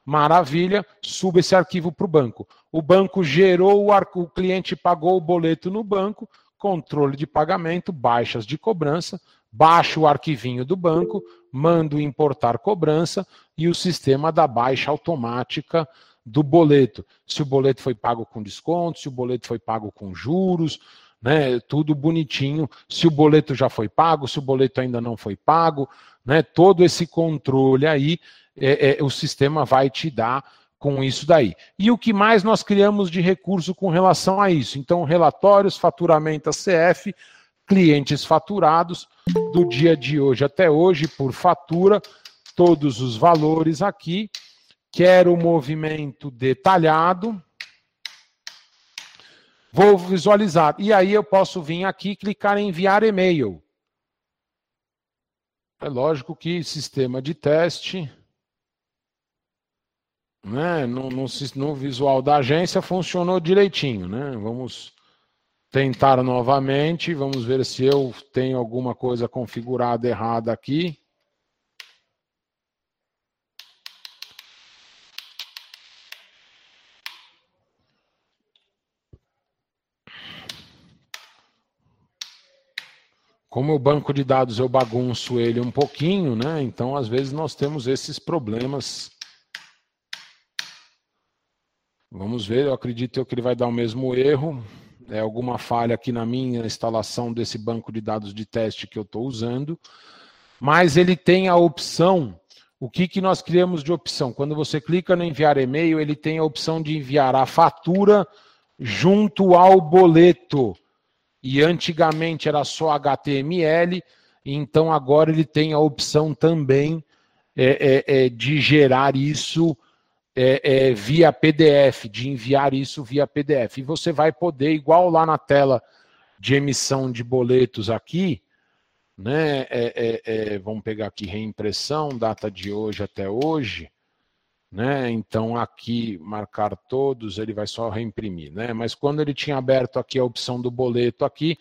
maravilha, suba esse arquivo para o banco. O banco gerou o arquivo, o cliente pagou o boleto no banco, controle de pagamento, baixas de cobrança, baixo o arquivinho do banco, mando importar cobrança e o sistema da baixa automática do boleto. Se o boleto foi pago com desconto, se o boleto foi pago com juros, né? Tudo bonitinho. Se o boleto já foi pago, se o boleto ainda não foi pago, né? Todo esse controle aí, é, é, o sistema vai te dar com isso daí. E o que mais nós criamos de recurso com relação a isso? Então, relatórios, faturamento CF, clientes faturados, do dia de hoje até hoje, por fatura, todos os valores aqui. Quero o movimento detalhado. Vou visualizar. E aí eu posso vir aqui clicar em enviar e-mail. É lógico que sistema de teste, né, no, no, no visual da agência funcionou direitinho. Né? Vamos tentar novamente. Vamos ver se eu tenho alguma coisa configurada errada aqui. Como o banco de dados eu bagunço ele um pouquinho, né? Então, às vezes, nós temos esses problemas. Vamos ver, eu acredito que ele vai dar o mesmo erro. É alguma falha aqui na minha instalação desse banco de dados de teste que eu estou usando. Mas ele tem a opção. O que, que nós criamos de opção? Quando você clica no enviar e-mail, ele tem a opção de enviar a fatura junto ao boleto e antigamente era só HTML, então agora ele tem a opção também é, é, é, de gerar isso é, é, via PDF, de enviar isso via PDF. E você vai poder, igual lá na tela de emissão de boletos aqui, né? É, vamos pegar aqui reimpressão, data de hoje até hoje. Né? Então aqui marcar todos, ele vai só reimprimir, né? Mas quando ele tinha aberto aqui a opção do boleto aqui,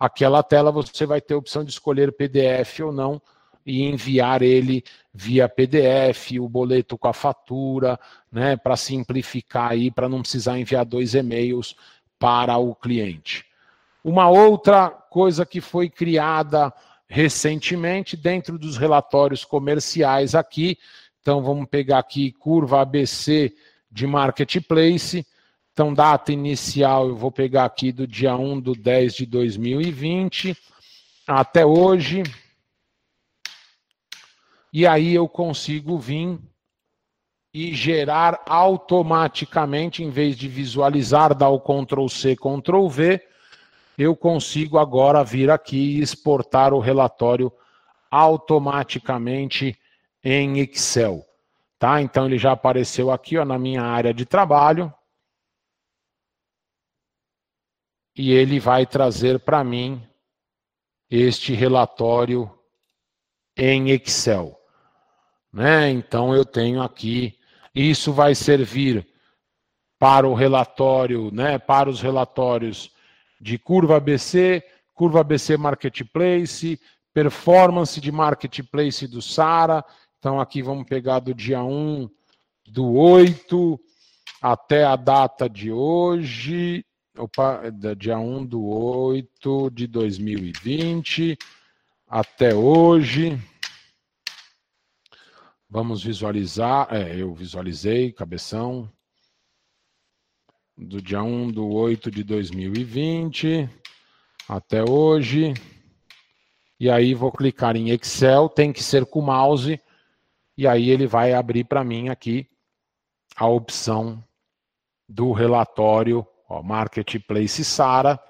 aquela tela você vai ter a opção de escolher PDF ou não e enviar ele via PDF, o boleto com a fatura, né, para simplificar aí, para não precisar enviar dois e-mails para o cliente. Uma outra coisa que foi criada recentemente dentro dos relatórios comerciais aqui então vamos pegar aqui curva ABC de marketplace. Então, data inicial eu vou pegar aqui do dia 1 do 10 de 2020 até hoje. E aí eu consigo vir e gerar automaticamente, em vez de visualizar, dar o Ctrl C, Ctrl V, eu consigo agora vir aqui e exportar o relatório automaticamente em Excel. Tá? Então ele já apareceu aqui ó, na minha área de trabalho. E ele vai trazer para mim este relatório em Excel. Né? Então eu tenho aqui, isso vai servir para o relatório, né, para os relatórios de curva ABC, curva ABC Marketplace, performance de Marketplace do Sara, então, aqui vamos pegar do dia 1 do 8 até a data de hoje. Opa, é dia 1 do 8 de 2020 até hoje. Vamos visualizar. É, eu visualizei, cabeção. Do dia 1 do 8 de 2020 até hoje. e aí vou clicar em Excel, tem que ser com o mouse, e aí ele vai abrir para mim aqui a opção do relatório ó, Marketplace Sara,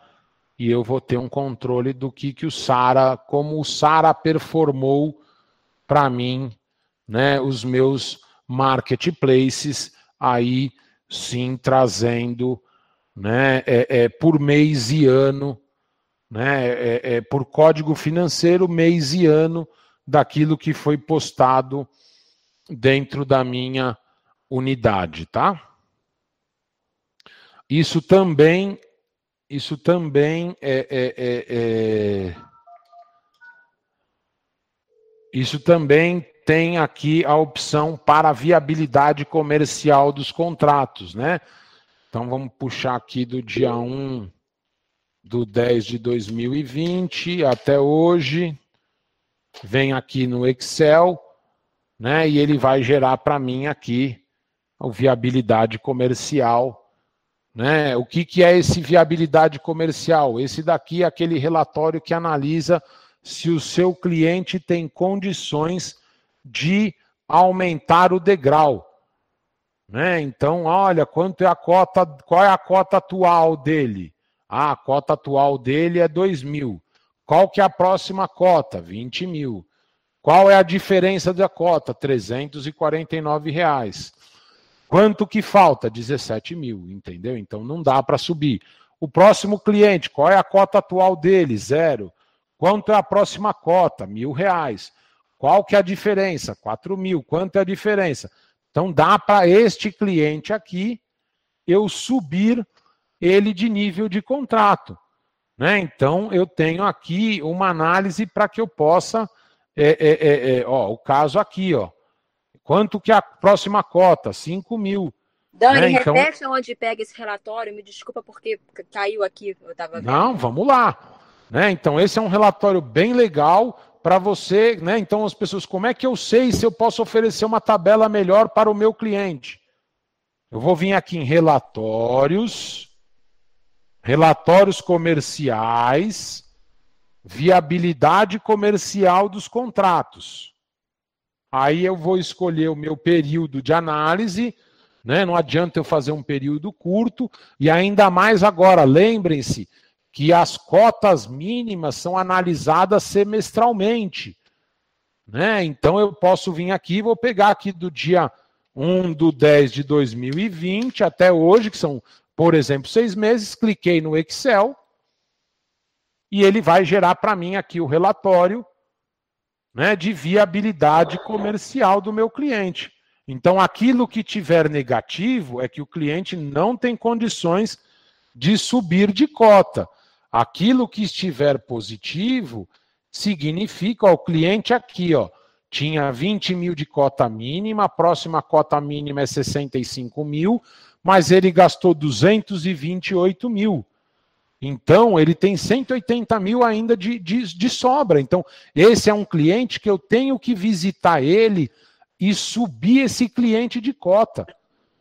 e eu vou ter um controle do que, que o Sara, como o Sara performou para mim, né, os meus marketplaces aí sim trazendo né, é, é, por mês e ano, né, é, é, por código financeiro, mês e ano daquilo que foi postado dentro da minha unidade, tá? Isso também, isso também é, é, é, é isso também tem aqui a opção para a viabilidade comercial dos contratos, né? Então vamos puxar aqui do dia 1 do 10 de 2020 até hoje. Vem aqui no Excel, né? E ele vai gerar para mim aqui a viabilidade comercial, né? O que, que é esse viabilidade comercial? Esse daqui é aquele relatório que analisa se o seu cliente tem condições de aumentar o degrau. Né? Então, olha, quanto é a cota, qual é a cota atual dele? Ah, a cota atual dele é 2 mil. Qual que é a próxima cota? 20 mil. Qual é a diferença da cota? 349 reais. Quanto que falta? 17 mil, entendeu? Então não dá para subir. O próximo cliente, qual é a cota atual dele? Zero. Quanto é a próxima cota? Mil reais. Qual que é a diferença? 4 mil. Quanto é a diferença? Então dá para este cliente aqui eu subir ele de nível de contrato. Né? Então eu tenho aqui uma análise para que eu possa. É, é, é, é, ó, o caso aqui, ó. Quanto que é a próxima cota? 5 mil. Dani, né? então... repete onde pega esse relatório. Me desculpa porque caiu aqui. Eu tava Não, vamos lá. Né? Então, esse é um relatório bem legal para você, né? Então as pessoas, como é que eu sei se eu posso oferecer uma tabela melhor para o meu cliente? Eu vou vir aqui em relatórios, relatórios comerciais, viabilidade comercial dos contratos. Aí eu vou escolher o meu período de análise, né? Não adianta eu fazer um período curto e ainda mais agora, lembrem-se, que as cotas mínimas são analisadas semestralmente. Né? Então eu posso vir aqui, vou pegar aqui do dia 1 do 10 de 2020 até hoje, que são, por exemplo, seis meses, cliquei no Excel e ele vai gerar para mim aqui o relatório né, de viabilidade comercial do meu cliente. Então, aquilo que tiver negativo é que o cliente não tem condições de subir de cota. Aquilo que estiver positivo significa, ó, o cliente aqui, ó, tinha 20 mil de cota mínima, a próxima cota mínima é 65 mil, mas ele gastou 228 mil. Então, ele tem 180 mil ainda de, de, de sobra. Então, esse é um cliente que eu tenho que visitar ele e subir esse cliente de cota.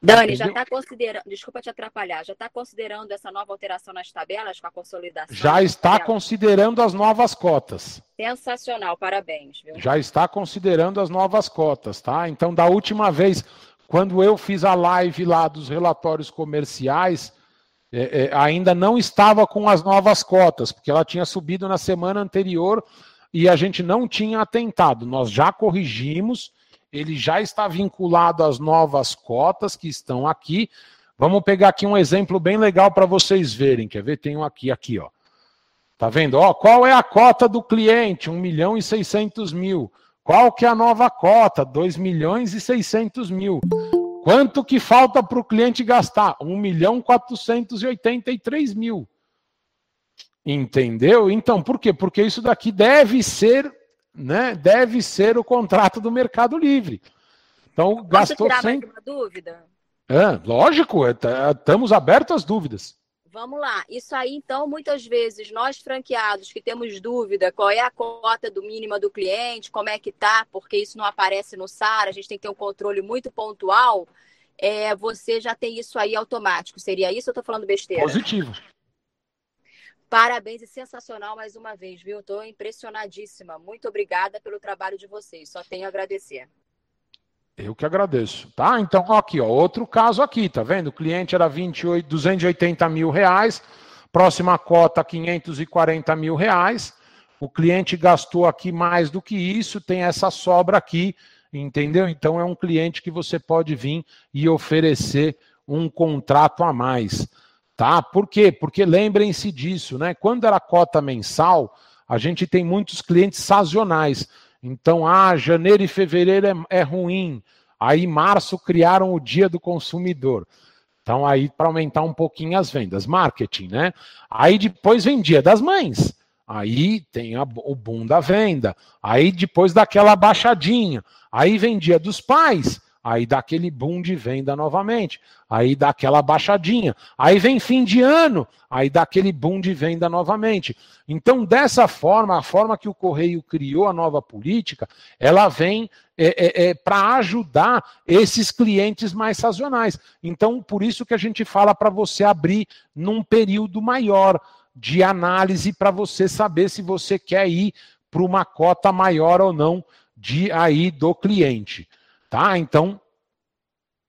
Dani, já está considerando, desculpa te atrapalhar, já está considerando essa nova alteração nas tabelas com a consolidação? Já está considerando as novas cotas. Sensacional, parabéns. Viu? Já está considerando as novas cotas, tá? Então, da última vez, quando eu fiz a live lá dos relatórios comerciais, é, é, ainda não estava com as novas cotas, porque ela tinha subido na semana anterior e a gente não tinha atentado. Nós já corrigimos ele já está vinculado às novas cotas que estão aqui. Vamos pegar aqui um exemplo bem legal para vocês verem. Quer ver? Tem um aqui, aqui, ó. Tá vendo? Ó, qual é a cota do cliente? 1 milhão e 600 mil. Qual que é a nova cota? 2 milhões e 600 mil. Quanto que falta para o cliente gastar? 1 milhão 483 mil. Entendeu? Então, por quê? Porque isso daqui deve ser né, deve ser o contrato do Mercado Livre. Então, Posso gastou tirar 100... mais uma dúvida? É, lógico, tá, estamos abertos às dúvidas. Vamos lá. Isso aí, então, muitas vezes, nós franqueados que temos dúvida qual é a cota do mínima do cliente, como é que tá, porque isso não aparece no SAR, a gente tem que ter um controle muito pontual, é, você já tem isso aí automático. Seria isso ou eu estou falando besteira? Positivo. Parabéns e sensacional mais uma vez, viu? Estou impressionadíssima. Muito obrigada pelo trabalho de vocês. Só tenho a agradecer. Eu que agradeço, tá? Então, aqui, ó, outro caso aqui, tá vendo? O cliente era 28, 280 mil reais, próxima cota 540 mil reais. O cliente gastou aqui mais do que isso, tem essa sobra aqui, entendeu? Então é um cliente que você pode vir e oferecer um contrato a mais, tá? Por quê? Porque lembrem-se disso, né? Quando era cota mensal, a gente tem muitos clientes sazonais. Então, ah, janeiro e fevereiro é, é ruim. Aí, março, criaram o dia do consumidor. Então, aí, para aumentar um pouquinho as vendas, marketing, né? Aí depois vem dia das mães. Aí tem a, o boom da venda. Aí depois daquela baixadinha. Aí vem dia dos pais. Aí dá aquele boom de venda novamente. Aí dá aquela baixadinha. Aí vem fim de ano. Aí dá aquele boom de venda novamente. Então, dessa forma, a forma que o Correio criou a nova política, ela vem é, é, é, para ajudar esses clientes mais sazonais. Então, por isso que a gente fala para você abrir num período maior de análise para você saber se você quer ir para uma cota maior ou não de aí do cliente, tá? Então,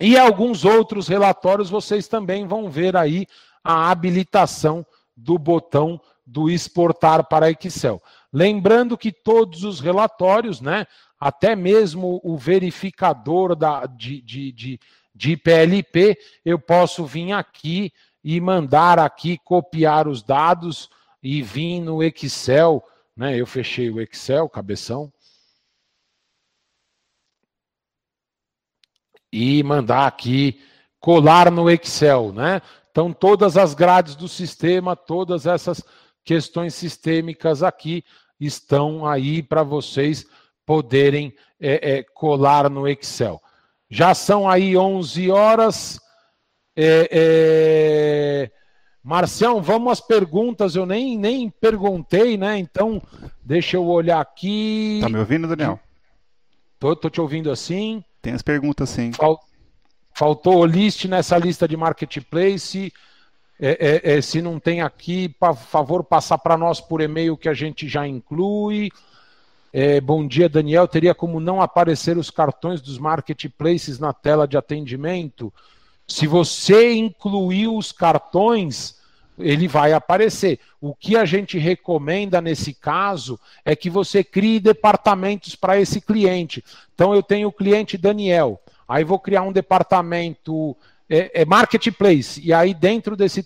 e alguns outros relatórios vocês também vão ver aí a habilitação do botão do exportar para Excel. Lembrando que todos os relatórios, né, até mesmo o verificador da, de, de, de, de PLP, eu posso vir aqui e mandar aqui copiar os dados e vir no Excel, né? Eu fechei o Excel, cabeção. E mandar aqui colar no Excel, né? Então todas as grades do sistema, todas essas questões sistêmicas aqui estão aí para vocês poderem é, é, colar no Excel. Já são aí 11 horas. É, é... Marcião, vamos às perguntas. Eu nem, nem perguntei, né? Então, deixa eu olhar aqui. Tá me ouvindo, Daniel? Tô, tô te ouvindo assim. Tem as perguntas, sim. Fal... Faltou o list nessa lista de marketplace. É, é, é, se não tem aqui, por favor, passar para nós por e-mail que a gente já inclui. É, bom dia, Daniel. Teria como não aparecer os cartões dos marketplaces na tela de atendimento? Se você incluir os cartões, ele vai aparecer. O que a gente recomenda nesse caso é que você crie departamentos para esse cliente. Então, eu tenho o cliente Daniel, aí vou criar um departamento é, é marketplace, e aí dentro desse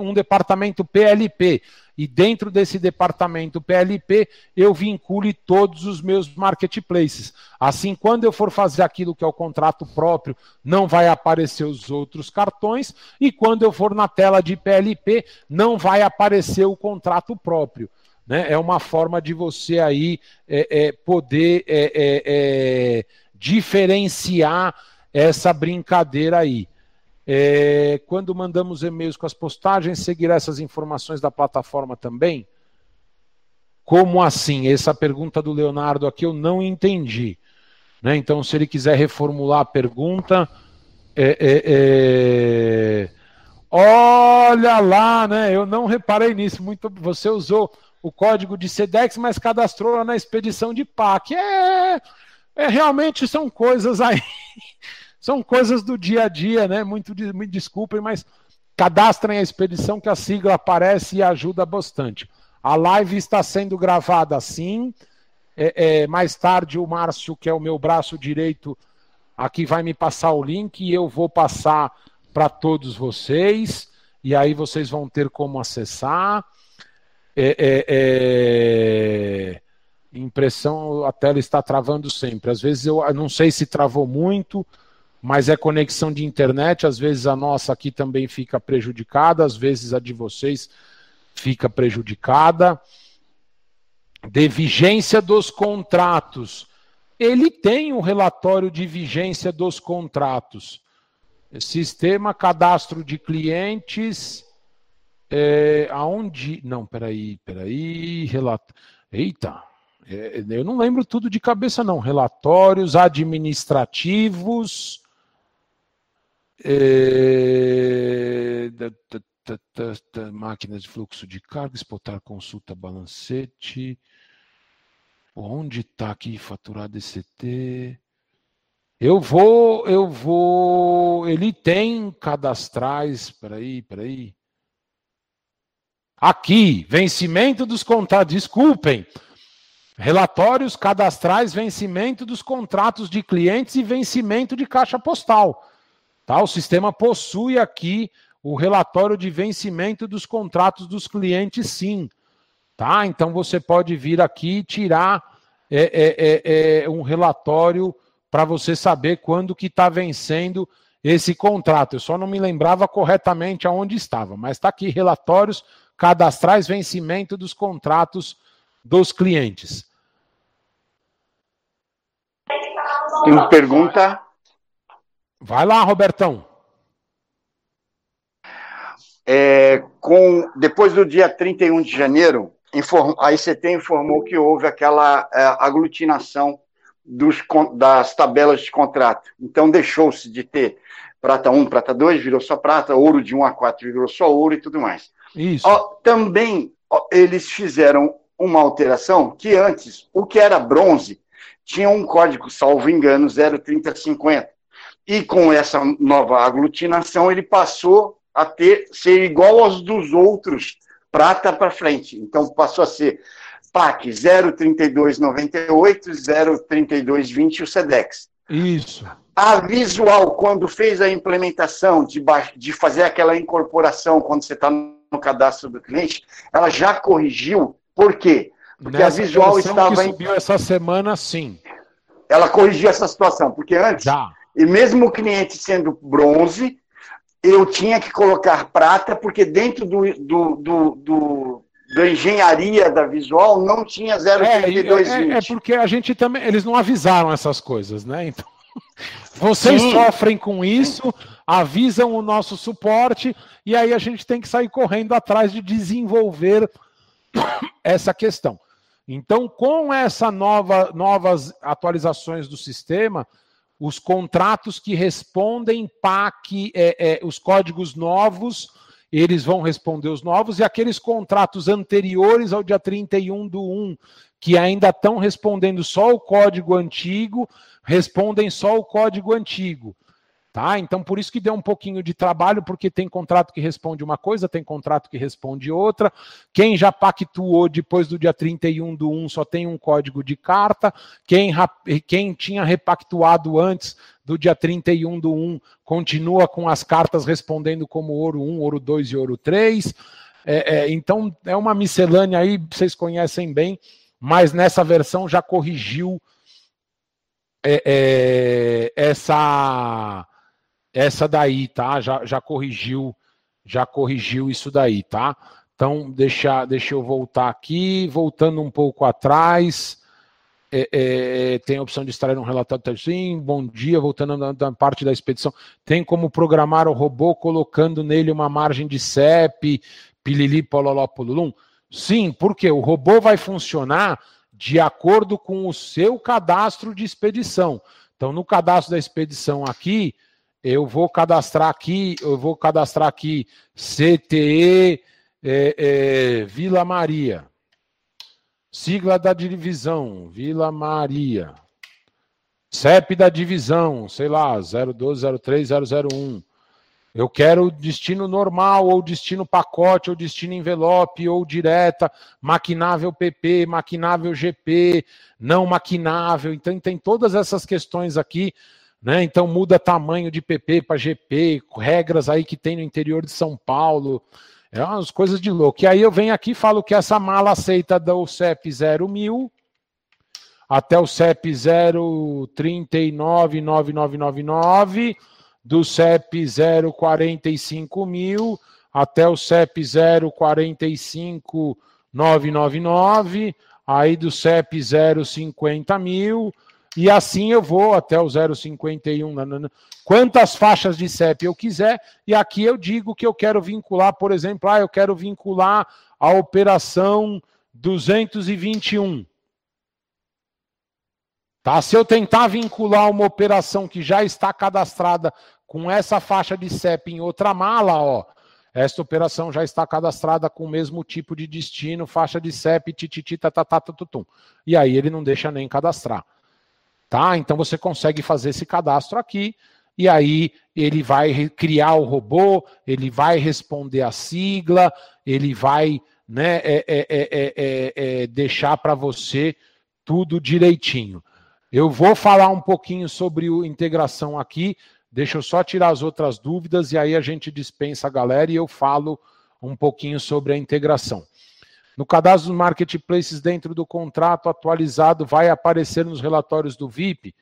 um departamento PLP e dentro desse departamento PLP eu vincule todos os meus marketplaces. Assim, quando eu for fazer aquilo que é o contrato próprio, não vai aparecer os outros cartões, e quando eu for na tela de PLP, não vai aparecer o contrato próprio. Né? É uma forma de você aí é, é, poder é, é, é diferenciar essa brincadeira aí. É, quando mandamos e-mails com as postagens, seguirá essas informações da plataforma também? Como assim? Essa pergunta do Leonardo aqui eu não entendi. Né? Então, se ele quiser reformular a pergunta. É, é, é... Olha lá, né? Eu não reparei nisso. Muito. Você usou o código de SEDEX, mas cadastrou na expedição de PAC. É, é realmente são coisas aí são coisas do dia a dia, né? Muito me desculpem, mas cadastrem a expedição que a sigla aparece e ajuda bastante. A live está sendo gravada assim. É, é, mais tarde o Márcio, que é o meu braço direito, aqui vai me passar o link e eu vou passar para todos vocês. E aí vocês vão ter como acessar. É, é, é, impressão, a tela está travando sempre. Às vezes eu não sei se travou muito mas é conexão de internet, às vezes a nossa aqui também fica prejudicada, às vezes a de vocês fica prejudicada. De vigência dos contratos. Ele tem um relatório de vigência dos contratos. Sistema cadastro de clientes. É, aonde. Não, peraí, peraí. Relato. Eita, é, eu não lembro tudo de cabeça, não. Relatórios administrativos. É... máquinas de fluxo de carga, exportar consulta balancete. Onde está aqui faturar DCT? Eu vou, eu vou. Ele tem cadastrais. Peraí, peraí. Aqui, vencimento dos contratos. Desculpem. Relatórios cadastrais, vencimento dos contratos de clientes e vencimento de caixa postal. Tá? O sistema possui aqui o relatório de vencimento dos contratos dos clientes, sim. Tá? Então você pode vir aqui e tirar é, é, é, é um relatório para você saber quando que está vencendo esse contrato. Eu só não me lembrava corretamente aonde estava, mas está aqui relatórios cadastrais vencimento dos contratos dos clientes. Tem uma pergunta. Vai lá, Robertão. É, com, depois do dia 31 de janeiro, inform, a ICT informou que houve aquela é, aglutinação dos, das tabelas de contrato. Então, deixou-se de ter prata 1, prata 2, virou só prata, ouro de 1 a 4 virou só ouro e tudo mais. Isso. Ó, também ó, eles fizeram uma alteração que antes, o que era bronze, tinha um código, salvo engano, 03050. E com essa nova aglutinação, ele passou a ter ser igual aos dos outros, prata para frente. Então passou a ser PAC 03298, 03220 o SEDEX. Isso. A Visual, quando fez a implementação de, de fazer aquela incorporação quando você está no cadastro do cliente, ela já corrigiu. Por quê? Porque Nessa a Visual estava. Que subiu essa semana, sim. Ela corrigiu essa situação, porque antes, já. E mesmo o cliente sendo bronze, eu tinha que colocar prata, porque dentro do, do, do, do da engenharia da visual não tinha 0,3220. É, é, é, porque a gente também. Eles não avisaram essas coisas, né? Então. Vocês Sim. sofrem com isso, avisam o nosso suporte, e aí a gente tem que sair correndo atrás de desenvolver essa questão. Então, com essa nova, novas atualizações do sistema, os contratos que respondem PAC, é, é, os códigos novos, eles vão responder os novos, e aqueles contratos anteriores ao dia 31 do 1, que ainda estão respondendo só o código antigo, respondem só o código antigo. Tá? Então, por isso que deu um pouquinho de trabalho, porque tem contrato que responde uma coisa, tem contrato que responde outra. Quem já pactuou depois do dia 31 do 1 só tem um código de carta. Quem, quem tinha repactuado antes do dia 31 do 1 continua com as cartas respondendo como ouro 1, ouro 2 e ouro 3. É, é, então, é uma miscelânea aí, vocês conhecem bem, mas nessa versão já corrigiu é, é essa essa daí, tá? Já, já corrigiu, já corrigiu isso daí, tá? Então, deixa, deixa eu voltar aqui, voltando um pouco atrás. É, é, tem a opção de extrair um relatório sim, bom dia, voltando na, parte da expedição. Tem como programar o robô colocando nele uma margem de CEP, pilili, pololó? Sim, porque o robô vai funcionar de acordo com o seu cadastro de expedição. Então, no cadastro da expedição aqui, eu vou cadastrar aqui, eu vou cadastrar aqui CTE é, é, Vila Maria. Sigla da divisão, Vila Maria. CEP da divisão, sei lá, 0203001. Eu quero destino normal, ou destino pacote, ou destino envelope, ou direta, maquinável PP, maquinável GP, não maquinável. Então tem todas essas questões aqui né? Então muda tamanho de PP para GP, regras aí que tem no interior de São Paulo. É umas coisas de louco. E aí eu venho aqui e falo que essa mala aceita do CEP 01000 até o CEP 0399999, do CEP 045000 até o CEP 045999, aí do CEP 050000 e assim eu vou até o 0,51. Quantas faixas de CEP eu quiser, e aqui eu digo que eu quero vincular, por exemplo, ah, eu quero vincular a operação 221. Tá? Se eu tentar vincular uma operação que já está cadastrada com essa faixa de CEP em outra mala, ó, esta operação já está cadastrada com o mesmo tipo de destino, faixa de CEP, tititi, tatatatutum. E aí ele não deixa nem cadastrar. Tá? Então você consegue fazer esse cadastro aqui, e aí ele vai criar o robô, ele vai responder a sigla, ele vai né, é, é, é, deixar para você tudo direitinho. Eu vou falar um pouquinho sobre a integração aqui, deixa eu só tirar as outras dúvidas e aí a gente dispensa a galera e eu falo um pouquinho sobre a integração. No cadastro dos marketplaces dentro do contrato atualizado vai aparecer nos relatórios do VIP,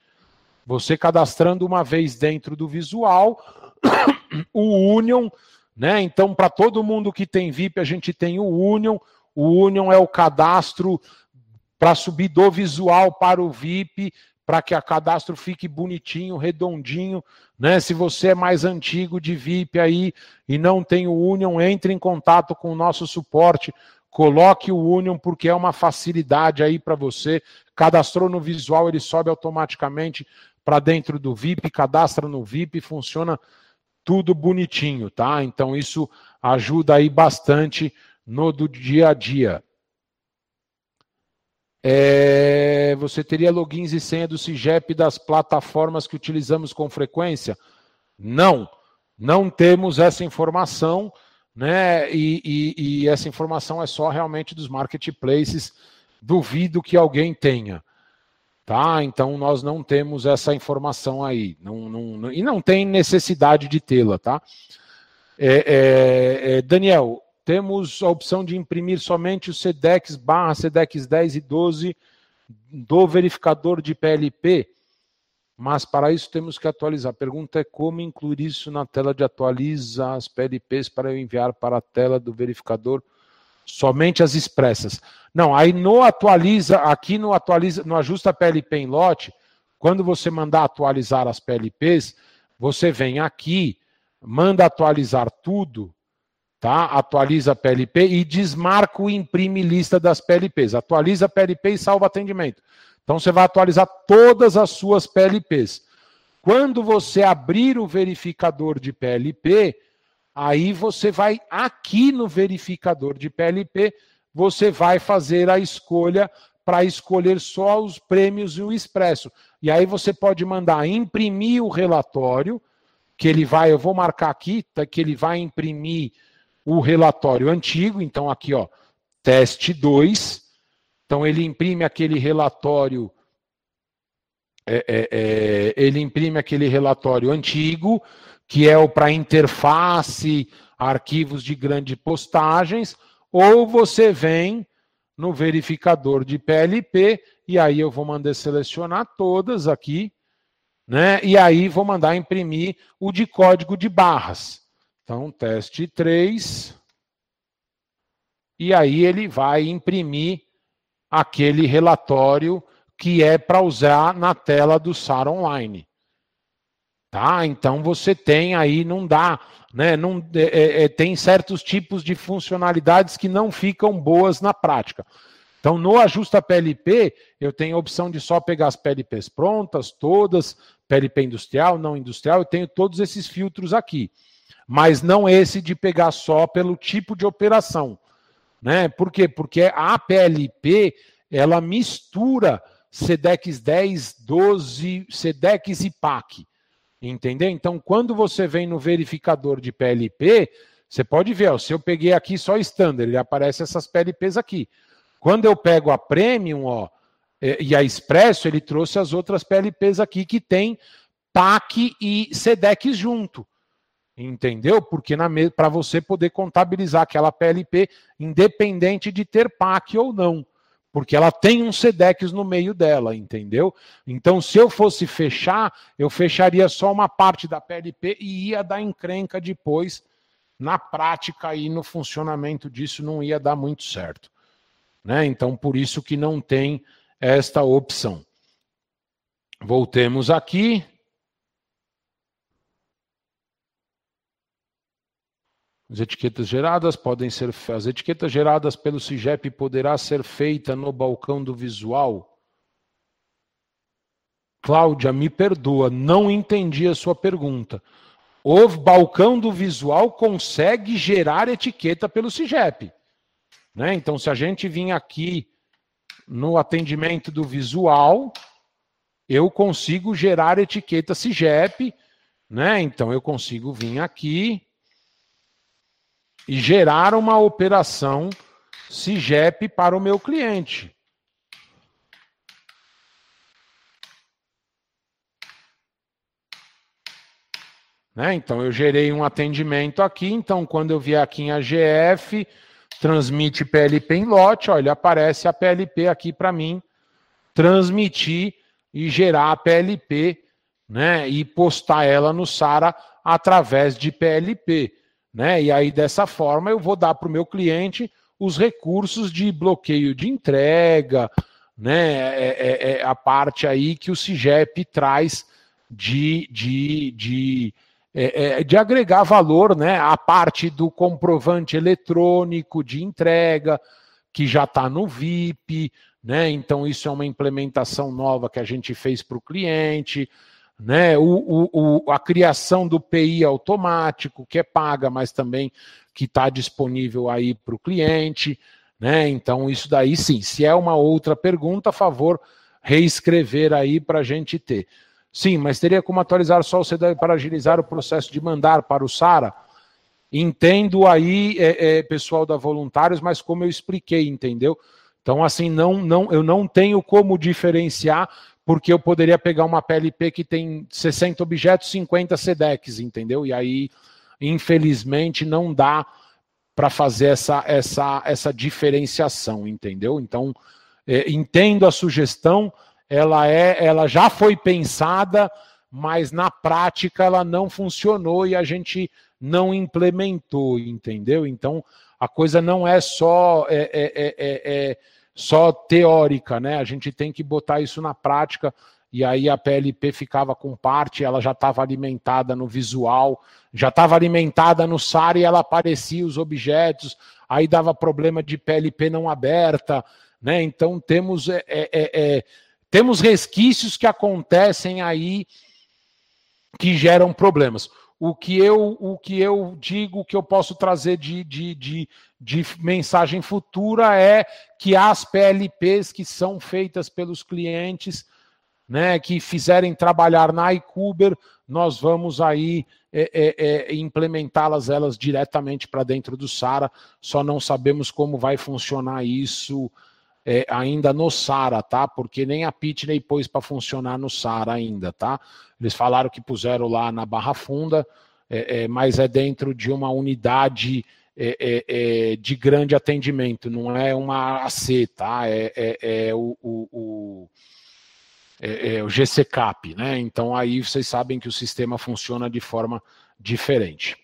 você cadastrando uma vez dentro do visual, o Union, né? Então, para todo mundo que tem VIP, a gente tem o Union. O Union é o cadastro para subir do visual para o VIP, para que a cadastro fique bonitinho, redondinho, né? Se você é mais antigo de VIP aí e não tem o Union, entre em contato com o nosso suporte, coloque o Union porque é uma facilidade aí para você. Cadastrou no visual, ele sobe automaticamente para dentro do VIP, cadastra no VIP, funciona tudo bonitinho, tá? Então isso ajuda aí bastante no do dia a dia. É, você teria logins e senha do CIGEP das plataformas que utilizamos com frequência? Não, não temos essa informação, né? E, e, e essa informação é só realmente dos marketplaces. Duvido que alguém tenha. Tá? Então nós não temos essa informação aí. Não, não, e não tem necessidade de tê-la, tá? É, é, é, Daniel, temos a opção de imprimir somente o SEDEX barra SEDEX 10 e 12 do verificador de PLP, mas para isso temos que atualizar. A pergunta é como incluir isso na tela de atualiza as PLPs para eu enviar para a tela do verificador somente as expressas. Não, aí no atualiza, aqui no atualiza, no ajusta PLP em lote, quando você mandar atualizar as PLPs, você vem aqui, manda atualizar tudo, tá? Atualiza a PLP e desmarca o imprime lista das PLPs. Atualiza a PLP e salva atendimento. Então você vai atualizar todas as suas PLPs. Quando você abrir o verificador de PLP, aí você vai aqui no verificador de PLP, você vai fazer a escolha para escolher só os prêmios e o expresso. E aí você pode mandar imprimir o relatório, que ele vai, eu vou marcar aqui, tá, que ele vai imprimir o relatório antigo, então aqui, ó, teste 2. Então ele imprime aquele relatório, é, é, é, ele imprime aquele relatório antigo, que é o para interface, arquivos de grandes postagens, ou você vem no verificador de PLP, e aí eu vou mandar selecionar todas aqui, né? E aí vou mandar imprimir o de código de barras. Então, teste 3. E aí ele vai imprimir aquele relatório que é para usar na tela do SAR Online. Tá? Então você tem aí, não dá, né? Não, é, é, é tem certos tipos de funcionalidades que não ficam boas na prática. Então, no Ajusta PLP, eu tenho a opção de só pegar as PLPs prontas, todas, PLP industrial, não industrial, eu tenho todos esses filtros aqui mas não esse de pegar só pelo tipo de operação. Né? Por quê? Porque a PLP ela mistura SEDEX 10, 12, SEDEX e PAC. Entendeu? Então, quando você vem no verificador de PLP, você pode ver, ó, se eu peguei aqui só standard, ele aparece essas PLPs aqui. Quando eu pego a Premium, ó, e a Expresso, ele trouxe as outras PLPs aqui que tem PAC e SEDEX junto. Entendeu? Porque para você poder contabilizar aquela PLP, independente de ter PAC ou não. Porque ela tem um SEDEX no meio dela, entendeu? Então, se eu fosse fechar, eu fecharia só uma parte da PLP e ia dar encrenca depois. Na prática e no funcionamento disso não ia dar muito certo. Né? Então, por isso que não tem esta opção. Voltemos aqui. As etiquetas geradas podem ser as etiquetas geradas pelo CIGEP poderá ser feita no balcão do visual. Cláudia, me perdoa, não entendi a sua pergunta. o balcão do visual consegue gerar etiqueta pelo CIGEP. Né? Então, se a gente vir aqui no atendimento do visual, eu consigo gerar etiqueta CIGEP, né? Então eu consigo vir aqui e gerar uma operação CIGEP para o meu cliente. Né? Então, eu gerei um atendimento aqui. Então, quando eu vier aqui em AGF, transmite PLP em lote, ele aparece a PLP aqui para mim, transmitir e gerar a PLP né, e postar ela no SARA através de PLP. Né? E aí, dessa forma, eu vou dar para o meu cliente os recursos de bloqueio de entrega, né? É, é, é a parte aí que o CIGEP traz de, de, de é, é, de agregar valor, né? A parte do comprovante eletrônico de entrega, que já está no VIP, né? Então, isso é uma implementação nova que a gente fez para o cliente, né? O, o, a criação do PI automático, que é paga, mas também que está disponível aí para o cliente, né? Então, isso daí sim. Se é uma outra pergunta, a favor reescrever aí para a gente ter. Sim, mas teria como atualizar só o CDE para agilizar o processo de mandar para o SARA? Entendo aí, é, é, pessoal da Voluntários, mas como eu expliquei, entendeu? Então, assim, não, não, eu não tenho como diferenciar, porque eu poderia pegar uma PLP que tem 60 objetos, 50 SEDEX, entendeu? E aí, infelizmente, não dá para fazer essa, essa, essa diferenciação, entendeu? Então, é, entendo a sugestão, ela é, ela já foi pensada, mas na prática ela não funcionou e a gente não implementou, entendeu? Então a coisa não é só é, é, é, é, é só teórica, né? A gente tem que botar isso na prática. E aí a PLP ficava com parte, ela já estava alimentada no visual, já estava alimentada no SAR e ela aparecia os objetos, aí dava problema de PLP não aberta, né? Então temos é, é, temos resquícios que acontecem aí que geram problemas. O que eu, o que eu digo que eu posso trazer de, de, de, de mensagem futura é que as PLPs que são feitas pelos clientes, né, que fizerem trabalhar na iCuber, nós vamos aí é, é, é, implementá-las elas diretamente para dentro do SARA. Só não sabemos como vai funcionar isso é, ainda no SARA, tá? Porque nem a Pitney pôs para funcionar no SARA ainda, tá? Eles falaram que puseram lá na Barra Funda, é, é, mas é dentro de uma unidade é, é, é, de grande atendimento, não é uma AC, tá? É, o, o, o, é, o GCCAP, né? Então aí vocês sabem que o sistema funciona de forma diferente.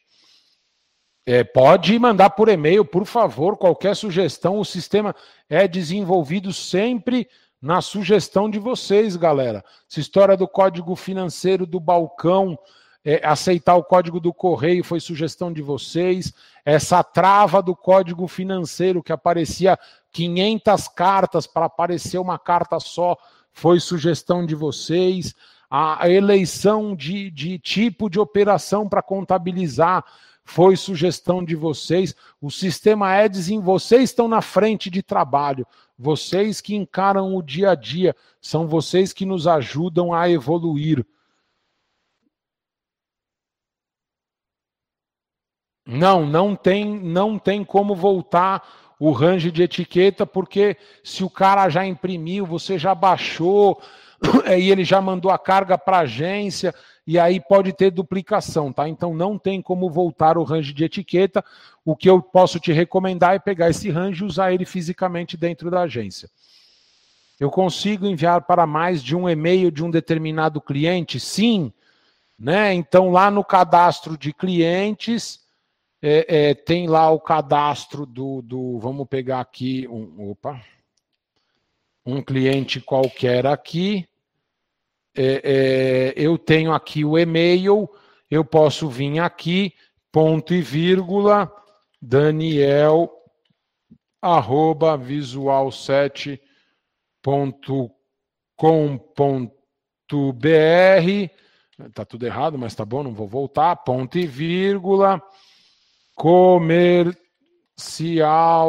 É, pode mandar por e-mail, por favor, qualquer sugestão. O sistema é desenvolvido sempre na sugestão de vocês, galera. Essa história do código financeiro do balcão, é, aceitar o código do correio foi sugestão de vocês. Essa trava do código financeiro que aparecia 500 cartas para aparecer uma carta só foi sugestão de vocês. A eleição de, de tipo de operação para contabilizar foi sugestão de vocês. O sistema Edson, vocês estão na frente de trabalho, vocês que encaram o dia a dia, são vocês que nos ajudam a evoluir. Não, não tem, não tem como voltar o range de etiqueta, porque se o cara já imprimiu, você já baixou, e ele já mandou a carga para a agência, e aí pode ter duplicação, tá? Então não tem como voltar o range de etiqueta. O que eu posso te recomendar é pegar esse range e usar ele fisicamente dentro da agência. Eu consigo enviar para mais de um e-mail de um determinado cliente? Sim. Né? Então, lá no cadastro de clientes, é, é, tem lá o cadastro do, do. Vamos pegar aqui um. Opa! Um cliente qualquer aqui é, é, eu tenho aqui o e-mail, eu posso vir aqui, ponto e vírgula, Daniel, arroba visual7.com.br, Tá tudo errado, mas tá bom, não vou voltar. Ponto e vírgula. Comercial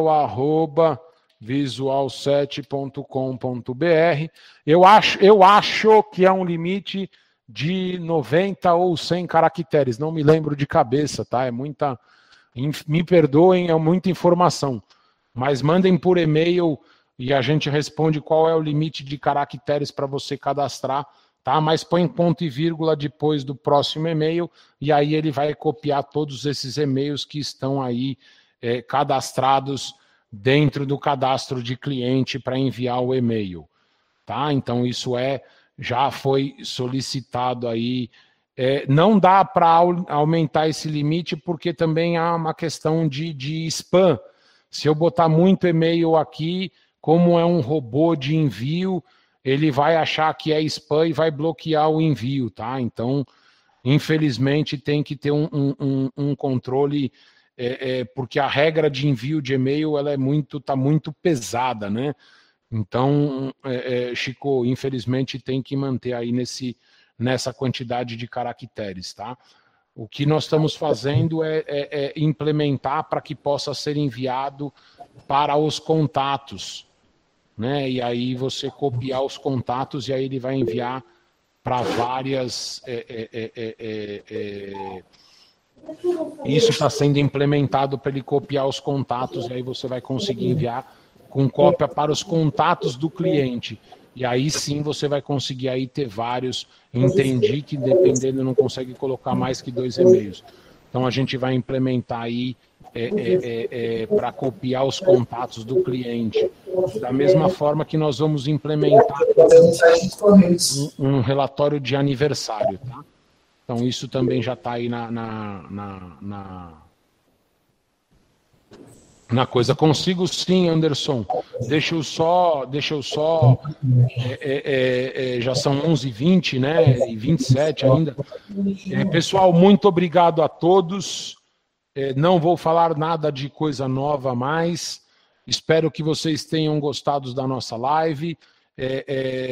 arroba visual7.com.br. Eu acho, eu acho que é um limite de 90 ou 100 caracteres, não me lembro de cabeça, tá? É muita. Me perdoem, é muita informação. Mas mandem por e-mail e a gente responde qual é o limite de caracteres para você cadastrar, tá? Mas põe ponto e vírgula depois do próximo e-mail e aí ele vai copiar todos esses e-mails que estão aí é, cadastrados dentro do cadastro de cliente para enviar o e-mail, tá? Então isso é já foi solicitado aí. É, não dá para aumentar esse limite porque também há uma questão de, de spam. Se eu botar muito e-mail aqui, como é um robô de envio, ele vai achar que é spam e vai bloquear o envio, tá? Então, infelizmente, tem que ter um, um, um controle é, é, porque a regra de envio de e-mail ela é muito, tá muito pesada, né? Então, é, é, Chico, infelizmente tem que manter aí nesse, nessa quantidade de caracteres, tá? O que nós estamos fazendo é, é, é implementar para que possa ser enviado para os contatos, né? E aí você copiar os contatos e aí ele vai enviar para várias é, é, isso está sendo implementado para ele copiar os contatos e aí você vai conseguir enviar com cópia para os contatos do cliente. E aí sim você vai conseguir aí ter vários. Entendi que dependendo não consegue colocar mais que dois e-mails. Então a gente vai implementar aí é, é, é, é para copiar os contatos do cliente. Da mesma forma que nós vamos implementar um, um relatório de aniversário, tá? Então isso também já está aí na, na, na, na, na coisa. Consigo sim, Anderson. Deixa eu só, deixa eu só, é, é, é, é já são 11h20, né, e 27 ainda. É, pessoal, muito obrigado a todos. É, não vou falar nada de coisa nova mais. Espero que vocês tenham gostado da nossa live. É,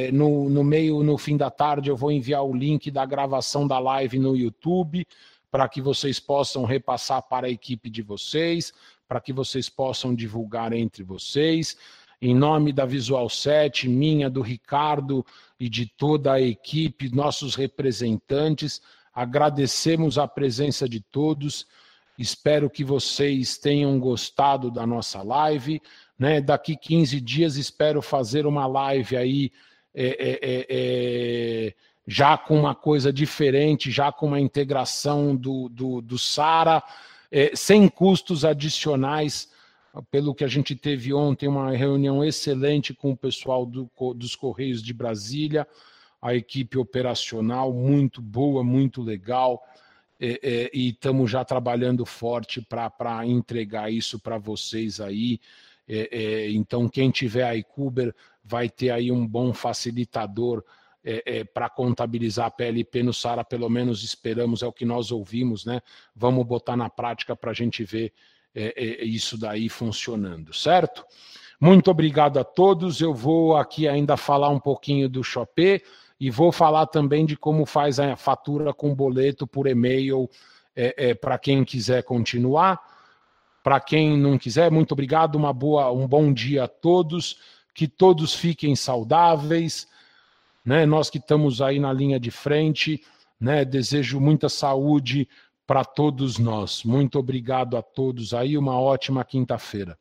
é, no, no meio, no fim da tarde, eu vou enviar o link da gravação da live no YouTube para que vocês possam repassar para a equipe de vocês, para que vocês possam divulgar entre vocês. Em nome da Visual 7, minha, do Ricardo e de toda a equipe, nossos representantes, agradecemos a presença de todos. Espero que vocês tenham gostado da nossa live. Né? Daqui 15 dias espero fazer uma live aí é, é, é, é, já com uma coisa diferente, já com uma integração do, do, do SARA, é, sem custos adicionais. Pelo que a gente teve ontem, uma reunião excelente com o pessoal do, dos Correios de Brasília, a equipe operacional muito boa, muito legal. É, e estamos já trabalhando forte para entregar isso para vocês aí. É, é, então, quem tiver a iCuber vai ter aí um bom facilitador é, é para contabilizar a PLP no SARA, pelo menos esperamos, é o que nós ouvimos, né? Vamos botar na prática para a gente ver é, é, isso daí funcionando, certo? Muito obrigado a todos. Eu vou aqui ainda falar um pouquinho do Shopee e vou falar também de como faz a fatura com boleto por e-mail para quem quiser continuar. Para quem não quiser, muito obrigado, uma boa, um bom dia a todos, que todos fiquem saudáveis, né? Nós que estamos aí na linha de frente, né? Desejo muita saúde para todos nós. Muito obrigado a todos aí, uma ótima quinta-feira.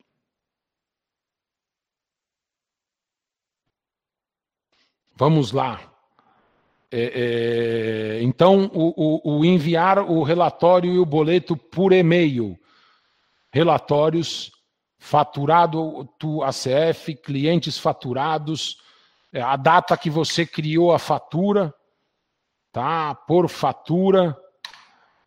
Vamos lá. É, é, então, o, o, o enviar o relatório e o boleto por e-mail relatórios, faturado do ACF, clientes faturados, é, a data que você criou a fatura, tá? Por fatura.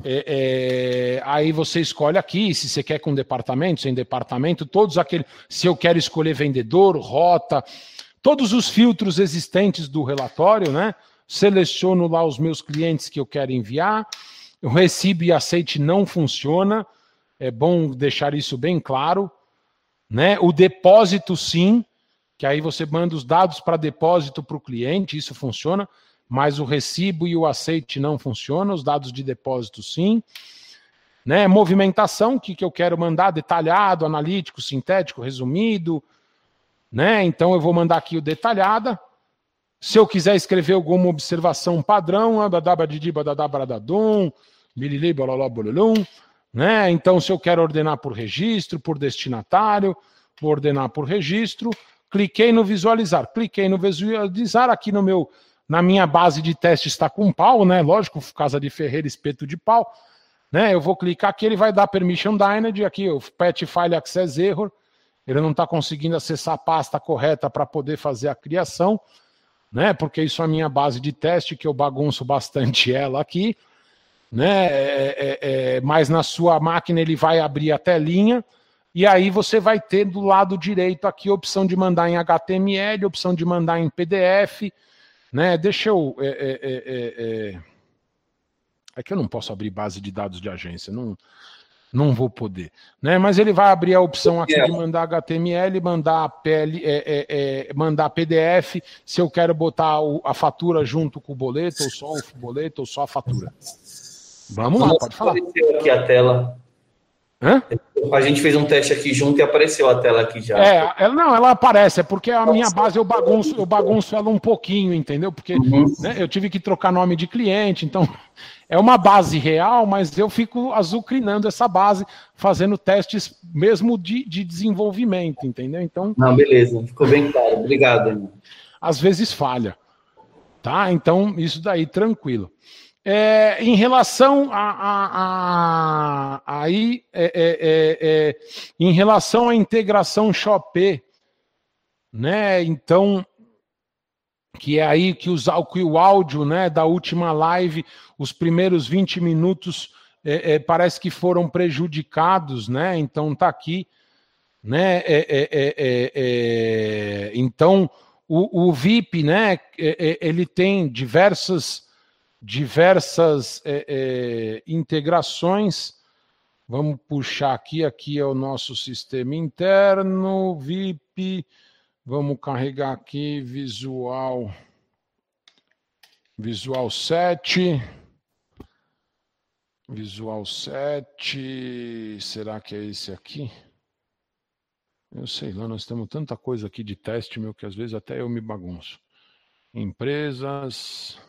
É, é, aí você escolhe aqui se você quer com departamento, sem departamento, todos aqueles. Se eu quero escolher vendedor, rota, todos os filtros existentes do relatório, né? Seleciono lá os meus clientes que eu quero enviar. O recibo e aceite não funciona. É bom deixar isso bem claro. Né? O depósito, sim, que aí você manda os dados para depósito para o cliente, isso funciona. mas o recibo e o aceite não funcionam, os dados de depósito sim. Né? Movimentação, que, que eu quero mandar? Detalhado, analítico, sintético, resumido. Né? Então eu vou mandar aqui o detalhada. Se eu quiser escrever alguma observação padrão, né? Então, se eu quero ordenar por registro, por destinatário, vou ordenar por registro, cliquei no visualizar, cliquei no visualizar aqui no meu na minha base de teste está com pau, né? Lógico, casa de Ferreira, espeto de pau, né? Eu vou clicar aqui, ele vai dar permission dynamite, aqui o pet file access error, ele não está conseguindo acessar a pasta correta para poder fazer a criação, né? Porque isso é a minha base de teste que eu bagunço bastante ela aqui, né? É, é, é, mas na sua máquina ele vai abrir a telinha e aí você vai ter do lado direito aqui a opção de mandar em HTML, opção de mandar em PDF, né? Deixa eu. É, é, é, é, é que eu não posso abrir base de dados de agência, não, não vou poder. Né? Mas ele vai abrir a opção aqui de mandar HTML, mandar, PL, é, é, mandar PDF, se eu quero botar a fatura junto com o boleto, ou só o boleto, ou só a fatura. Vamos lá, pode falar. Aqui a tela. Hã? A gente fez um teste aqui junto e apareceu a tela aqui já. É, ela, não, ela aparece, é porque a minha base eu bagunço, eu bagunço ela um pouquinho, entendeu? Porque uhum. né, eu tive que trocar nome de cliente, então é uma base real, mas eu fico azucrinando essa base, fazendo testes mesmo de, de desenvolvimento, entendeu? Então. Não, beleza, ficou bem claro. Obrigado. Irmão. Às vezes falha. Tá? Então, isso daí, tranquilo. É, em relação a, a, a aí, é, é, é, é, em relação à integração Shopee, né? Então, que é aí que, os, que o áudio, né, da última live, os primeiros 20 minutos é, parece que foram prejudicados, né? Então tá aqui, né? então o, o VIP, né? ele tem diversas diversas é, é, integrações. Vamos puxar aqui, aqui é o nosso sistema interno, VIP. Vamos carregar aqui visual Visual 7. Visual 7. Será que é esse aqui? Eu sei lá, nós temos tanta coisa aqui de teste, meu, que às vezes até eu me bagunço. Empresas.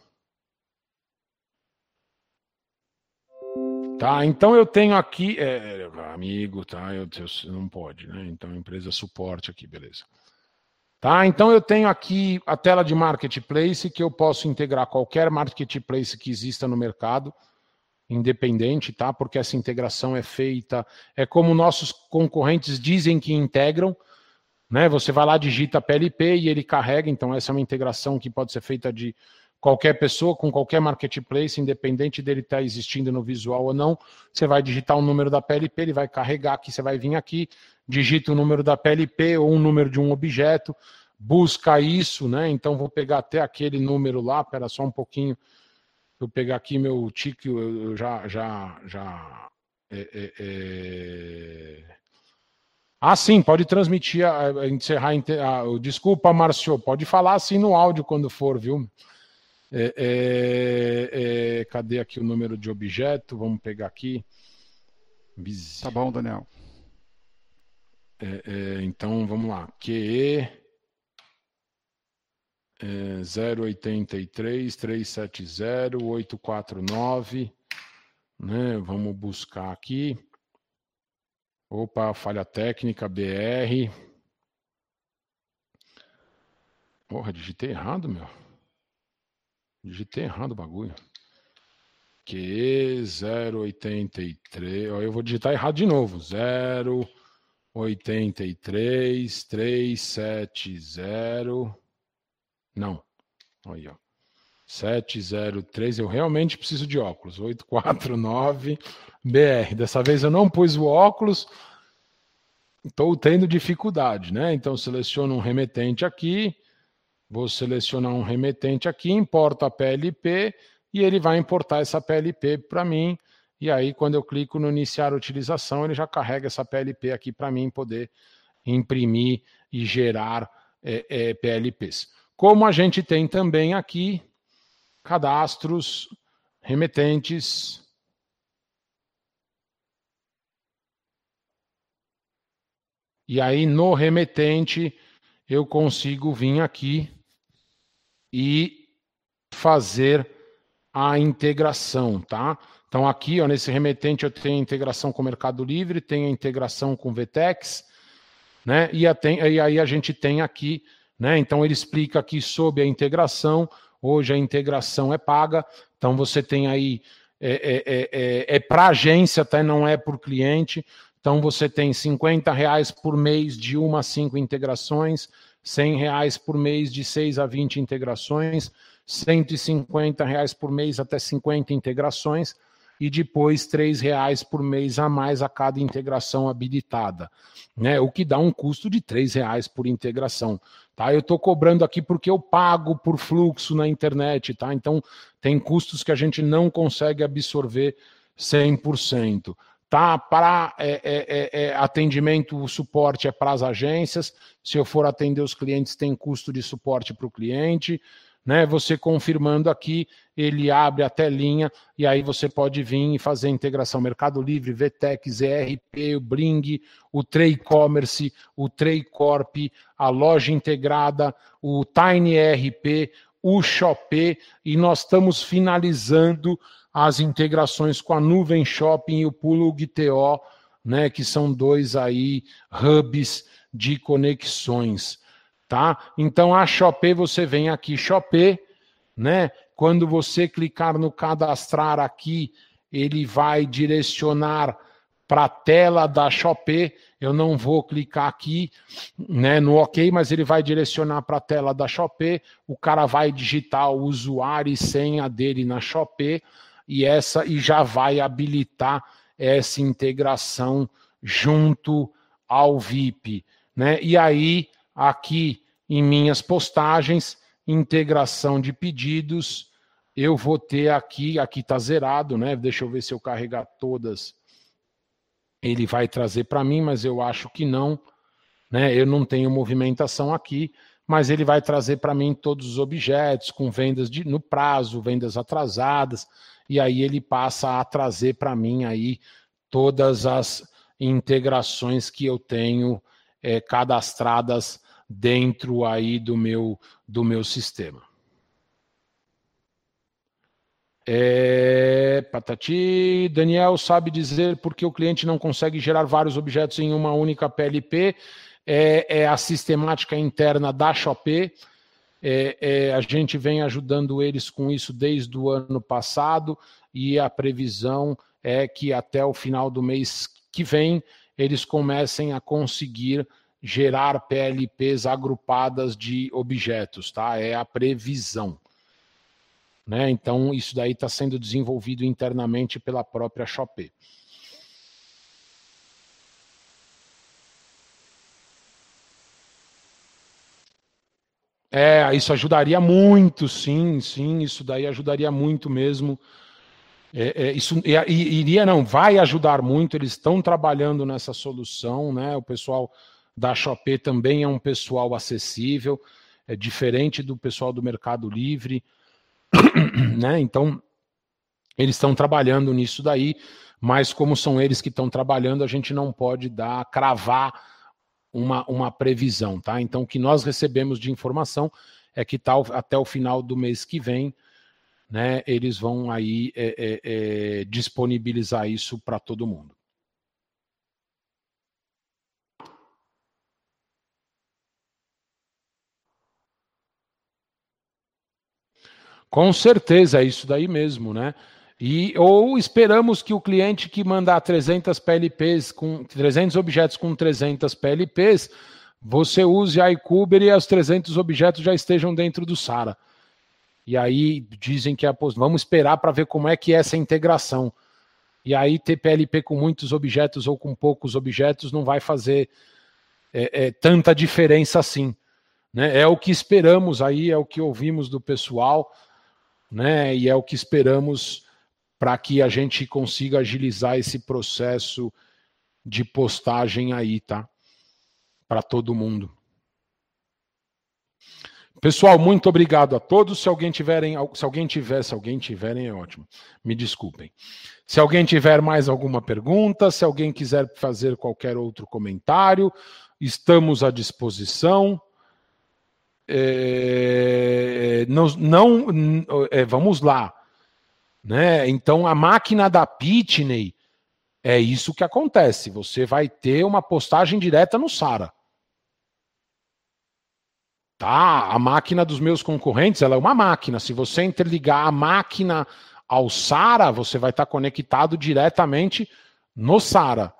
Tá, então eu tenho aqui, é, amigo, tá, eu, eu, não pode, né? Então empresa suporte aqui, beleza. Tá, então eu tenho aqui a tela de marketplace que eu posso integrar qualquer marketplace que exista no mercado, independente, tá? Porque essa integração é feita, é como nossos concorrentes dizem que integram, né? Você vai lá, digita PLP e ele carrega, então essa é uma integração que pode ser feita de qualquer pessoa com qualquer marketplace, independente dele estar tá existindo no visual ou não, você vai digitar o número da PLP, ele vai carregar aqui, você vai vir aqui, digita o número da PLP ou um número de um objeto, busca isso, né? Então vou pegar até aquele número lá, espera só um pouquinho, eu pegar aqui meu tique, eu já já já é, é, é... Ah, sim, pode transmitir, encerrar. Ah, desculpa, Márcio, pode falar assim no áudio quando for, viu? É, é, é, cadê aqui o número de objeto? Vamos pegar aqui. Tá bom, Daniel. É, é, então vamos lá. QE é, 083 370 849. Né? Vamos buscar aqui. Opa, falha técnica, BR. Porra, digitei errado, meu. Digitei errado o bagulho. Que 083. Ó, eu vou digitar errado de novo. 083 370. Não. Aí, ó. 703. Eu realmente preciso de óculos. 849 BR. Dessa vez eu não pus o óculos. Estou tendo dificuldade, né? Então seleciono um remetente aqui Vou selecionar um remetente aqui, importo a PLP e ele vai importar essa PLP para mim. E aí, quando eu clico no iniciar utilização, ele já carrega essa PLP aqui para mim poder imprimir e gerar é, é, PLPs. Como a gente tem também aqui, cadastros, remetentes. E aí no remetente eu consigo vir aqui e fazer a integração, tá? Então aqui, ó, nesse remetente eu tenho a integração com o Mercado Livre, tenho a integração com o Vtex, né? E, tem, e aí a gente tem aqui, né? Então ele explica aqui sobre a integração. Hoje a integração é paga, então você tem aí é, é, é, é, é para agência, tá? não é por cliente. Então você tem 50 reais por mês de uma a cinco integrações, 100 reais por mês de 6 a 20 integrações, 150 reais por mês até 50 integrações e depois R$ reais por mês a mais a cada integração habilitada, né? O que dá um custo de R$ reais por integração, tá? Eu estou cobrando aqui porque eu pago por fluxo na internet, tá? Então tem custos que a gente não consegue absorver 100%. Tá, para é, é, é, é, atendimento, o suporte é para as agências. Se eu for atender os clientes, tem custo de suporte para o cliente né? Você confirmando aqui, ele abre a telinha e aí você pode vir e fazer a integração Mercado Livre, VTEX, ERP, o Bring, o Trade Commerce, o Trade Corp, a loja integrada, o Tiny ERP, o Shopee e nós estamos finalizando as integrações com a Nuvem Shopping e o Plug TO, né, que são dois aí hubs de conexões tá? Então a Shopee você vem aqui Shopee, né? Quando você clicar no cadastrar aqui, ele vai direcionar para a tela da Shopee. Eu não vou clicar aqui, né, no OK, mas ele vai direcionar para a tela da Shopee. O cara vai digitar o usuário e senha dele na Shopee e essa e já vai habilitar essa integração junto ao VIP, né? E aí aqui em minhas postagens, integração de pedidos, eu vou ter aqui, aqui está zerado, né? Deixa eu ver se eu carregar todas. Ele vai trazer para mim, mas eu acho que não, né? Eu não tenho movimentação aqui, mas ele vai trazer para mim todos os objetos com vendas de, no prazo, vendas atrasadas, e aí ele passa a trazer para mim aí todas as integrações que eu tenho é, cadastradas dentro aí do meu, do meu sistema. É, patati, Daniel sabe dizer por que o cliente não consegue gerar vários objetos em uma única PLP. É, é a sistemática interna da Shopee. É, é, a gente vem ajudando eles com isso desde o ano passado e a previsão é que até o final do mês que vem eles comecem a conseguir gerar PLPs agrupadas de objetos, tá? É a previsão. Né? Então, isso daí está sendo desenvolvido internamente pela própria Shopee. É, isso ajudaria muito, sim, sim, isso daí ajudaria muito mesmo. É, é, isso iria, não, vai ajudar muito, eles estão trabalhando nessa solução, né? O pessoal da Shopee também é um pessoal acessível, é diferente do pessoal do Mercado Livre, né? Então, eles estão trabalhando nisso daí, mas como são eles que estão trabalhando, a gente não pode dar, cravar uma, uma previsão, tá? Então, o que nós recebemos de informação é que tal, até o final do mês que vem, né, eles vão aí é, é, é, disponibilizar isso para todo mundo. Com certeza, é isso daí mesmo, né? E, ou esperamos que o cliente que mandar 300 PLPs, com 300 objetos com 300 PLPs, você use a iCuber e os 300 objetos já estejam dentro do SARA. E aí dizem que é, vamos esperar para ver como é que é essa integração. E aí ter PLP com muitos objetos ou com poucos objetos não vai fazer é, é, tanta diferença assim. Né? É o que esperamos aí, é o que ouvimos do pessoal né? E é o que esperamos para que a gente consiga agilizar esse processo de postagem aí, tá? Para todo mundo. Pessoal, muito obrigado a todos. Se alguém tiverem, se alguém tiver, se alguém tiverem é ótimo. Me desculpem. Se alguém tiver mais alguma pergunta, se alguém quiser fazer qualquer outro comentário, estamos à disposição. É, não, não é, vamos lá. Né? Então, a máquina da Pitney é isso que acontece. Você vai ter uma postagem direta no Sara. Tá? A máquina dos meus concorrentes ela é uma máquina. Se você interligar a máquina ao Sara, você vai estar conectado diretamente no Sara.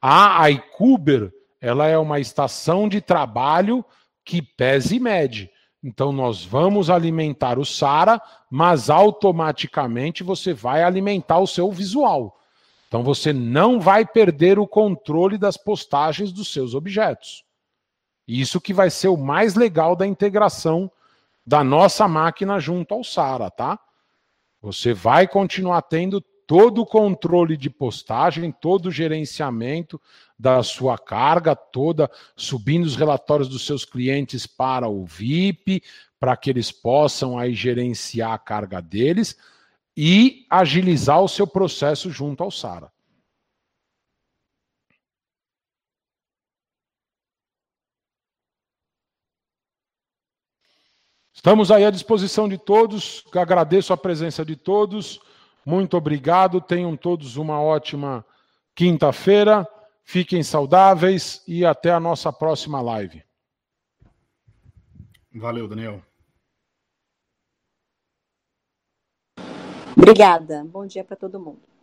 A iCuber ela é uma estação de trabalho que pesa e mede. Então nós vamos alimentar o Sara, mas automaticamente você vai alimentar o seu visual. Então você não vai perder o controle das postagens dos seus objetos. Isso que vai ser o mais legal da integração da nossa máquina junto ao Sara, tá? Você vai continuar tendo todo o controle de postagem, todo o gerenciamento da sua carga toda, subindo os relatórios dos seus clientes para o VIP, para que eles possam aí gerenciar a carga deles e agilizar o seu processo junto ao SARA. Estamos aí à disposição de todos, agradeço a presença de todos. Muito obrigado. Tenham todos uma ótima quinta-feira. Fiquem saudáveis e até a nossa próxima live. Valeu, Daniel. Obrigada. Bom dia para todo mundo.